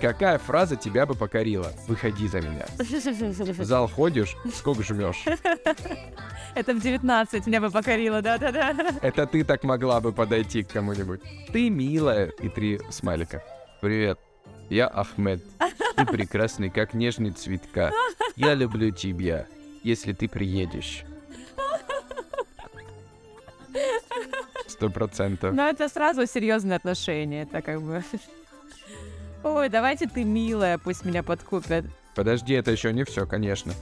Какая фраза тебя бы покорила? Выходи за меня. В зал ходишь, сколько жмешь? Это в 19 меня бы покорило, да-да-да. Это ты так могла бы подойти к кому-нибудь. Ты милая. И три смайлика. Привет. Я Ахмед. Ты прекрасный, как нежный цветка. Я люблю тебя, если ты приедешь. Сто процентов. Но это сразу серьезные отношения. Это как бы... Ой, давайте ты, милая, пусть меня подкупят. Подожди, это еще не все, конечно.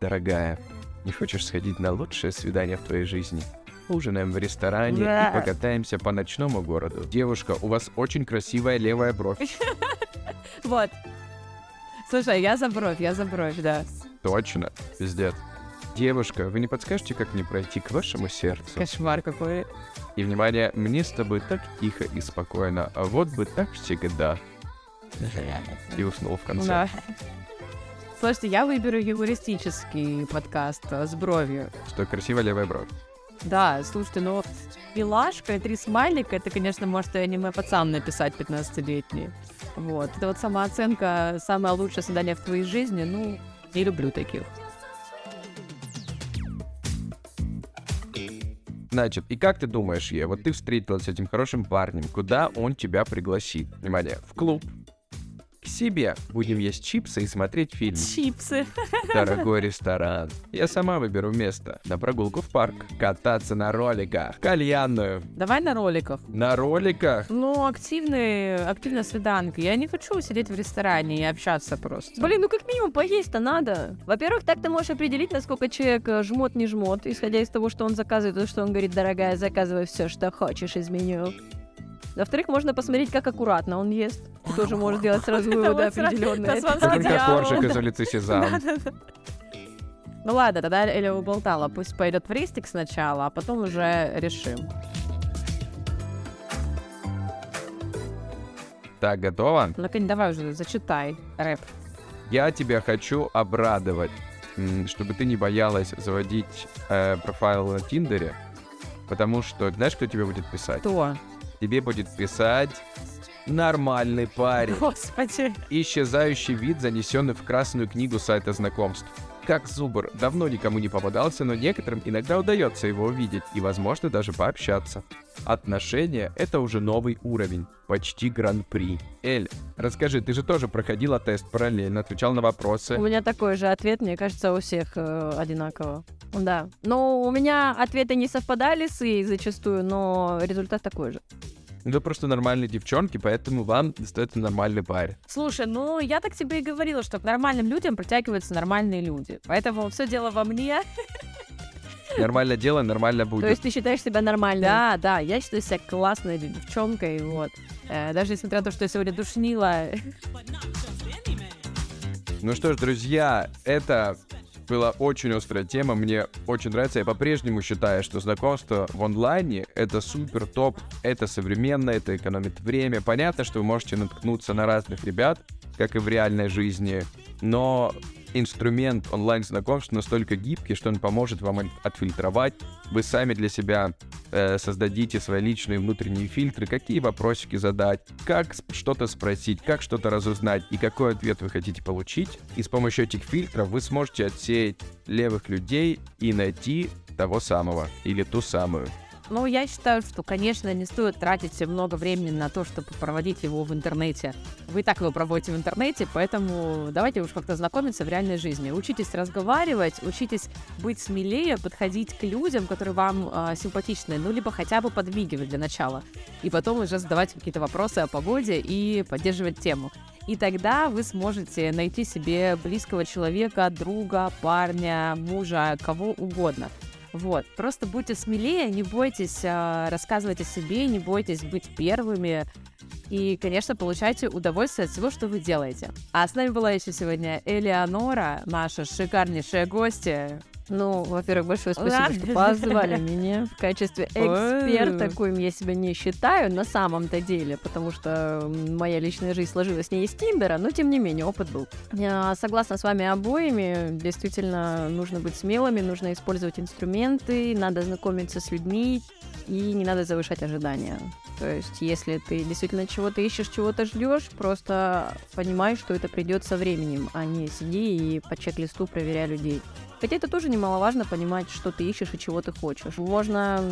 Дорогая, Не хочешь сходить на лучшее свидание в твоей жизни? Ужинаем в ресторане Да. и покатаемся по ночному городу. Девушка, у вас очень красивая левая бровь. Вот. Слушай, я за бровь, я за бровь, да. Точно, пиздец. Девушка, вы не подскажете, как мне пройти к вашему сердцу? Кошмар какой. И внимание, мне с тобой так тихо и спокойно, а вот бы так всегда. И уснул в конце. Да. Слушайте, я выберу юмористический подкаст э, с бровью. Что красивая левая бровь. Да, слушайте, ну, милашка и три смайлика, это, конечно, может и аниме-пацан написать 15-летний. Вот. Это вот самооценка, самое лучшее свидание в твоей жизни, ну, не люблю таких. Значит, и как ты думаешь, Е, вот ты встретилась с этим хорошим парнем, куда он тебя пригласит? Внимание, в клуб. Себе. Будем есть чипсы и смотреть фильм. Чипсы. Дорогой ресторан. Я сама выберу место. На прогулку в парк. Кататься на роликах. Кальянную. Давай на роликах. На роликах? Ну, активный, активная свиданка. Я не хочу сидеть в ресторане и общаться просто. Блин, ну как минимум поесть-то надо. Во-первых, так ты можешь определить, насколько человек э, жмот не жмот, исходя из того, что он заказывает, то, что он говорит, дорогая, заказывай все, что хочешь из меню. Во-вторых, можно посмотреть, как аккуратно он ест. Ты тоже можешь делать сразу выводы определенные. Только коржик из улицы Сезам. Ну ладно, тогда Эля уболтала. Пусть пойдет в рестик сначала, а потом уже решим. Так, готово? Ну, Кань, давай уже зачитай рэп. Я тебя хочу обрадовать, чтобы ты не боялась заводить э, профайл на Тиндере, потому что знаешь, кто тебе будет писать? Кто? Тебе будет писать нормальный парень. Господи. Исчезающий вид, занесенный в красную книгу сайта знакомств. Как Зубр давно никому не попадался, но некоторым иногда удается его увидеть и, возможно, даже пообщаться. Отношения — это уже новый уровень, почти гран-при. Эль, расскажи, ты же тоже проходила тест параллельно, отвечал на вопросы. У меня такой же ответ, мне кажется, у всех э, одинаково. Да. Но у меня ответы не совпадали с ей зачастую, но результат такой же. Вы просто нормальные девчонки, поэтому вам достается нормальный парень. Слушай, ну я так тебе и говорила, что к нормальным людям притягиваются нормальные люди. Поэтому все дело во мне. Нормально дело, нормально То будет. есть ты считаешь себя нормальным? Да, да, я считаю себя классной девчонкой, вот. Э, даже несмотря на то, что я сегодня душнила. Ну что ж, друзья, это была очень острая тема, мне очень нравится. Я по-прежнему считаю, что знакомство в онлайне — это супер топ, это современно, это экономит время. Понятно, что вы можете наткнуться на разных ребят, как и в реальной жизни, но инструмент онлайн-знакомств настолько гибкий, что он поможет вам от- отфильтровать. Вы сами для себя э, создадите свои личные внутренние фильтры, какие вопросики задать, как что-то спросить, как что-то разузнать и какой ответ вы хотите получить. И с помощью этих фильтров вы сможете отсеять левых людей и найти того самого или ту самую. Ну, я считаю, что, конечно, не стоит тратить много времени на то, чтобы проводить его в интернете. Вы и так его проводите в интернете, поэтому давайте уж как-то знакомиться в реальной жизни. Учитесь разговаривать, учитесь быть смелее, подходить к людям, которые вам а, симпатичны, ну, либо хотя бы подмигивать для начала. И потом уже задавать какие-то вопросы о погоде и поддерживать тему. И тогда вы сможете найти себе близкого человека, друга, парня, мужа, кого угодно. Вот, просто будьте смелее, не бойтесь а, рассказывать о себе, не бойтесь быть первыми. И, конечно, получайте удовольствие от всего, что вы делаете. А с нами была еще сегодня Элеонора, наша шикарнейшая гостья. Ну, во-первых, большое спасибо, Ладно. что позвали меня в качестве эксперта, коим я себя не считаю на самом-то деле, потому что моя личная жизнь сложилась не из Тиндера, но тем не менее опыт был. Я согласна с вами обоими, действительно нужно быть смелыми, нужно использовать инструменты, надо знакомиться с людьми и не надо завышать ожидания. То есть, если ты действительно чего-то ищешь, чего-то ждешь, просто понимай, что это придет со временем, а не сиди и по чек-листу проверяй людей. Хотя это тоже немаловажно понимать, что ты ищешь и чего ты хочешь. Можно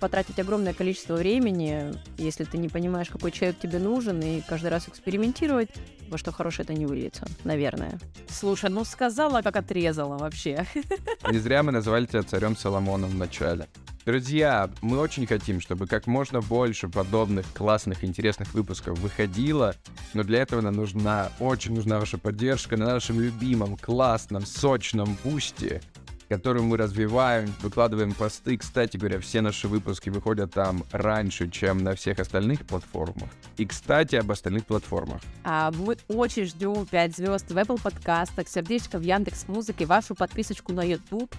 потратить огромное количество времени, если ты не понимаешь, какой человек тебе нужен, и каждый раз экспериментировать, во что хорошее это не выльется, наверное. Слушай, ну сказала, как отрезала вообще. Не зря мы назвали тебя царем Соломоном в начале. Друзья, мы очень хотим, чтобы как можно больше подобных классных, интересных выпусков выходило, но для этого нам нужна, очень нужна ваша поддержка на нашем любимом, классном, сочном бусте. которую мы развиваем, выкладываем посты. Кстати говоря, все наши выпуски выходят там раньше, чем на всех остальных платформах. И, кстати, об остальных платформах. А мы очень ждем 5 звезд в Apple подкастах, сердечко в Яндекс Музыке, вашу подписочку на YouTube,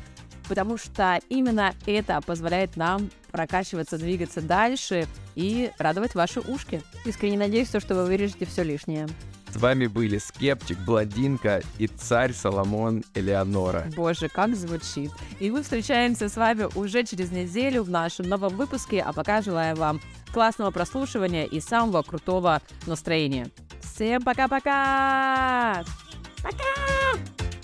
потому что именно это позволяет нам прокачиваться, двигаться дальше и радовать ваши ушки. Искренне надеюсь, что вы вырежете все лишнее. С вами были Скептик, Блондинка и Царь Соломон Элеонора. Боже, как звучит. И мы встречаемся с вами уже через неделю в нашем новом выпуске, а пока желаю вам классного прослушивания и самого крутого настроения. Всем пока-пока! Пока!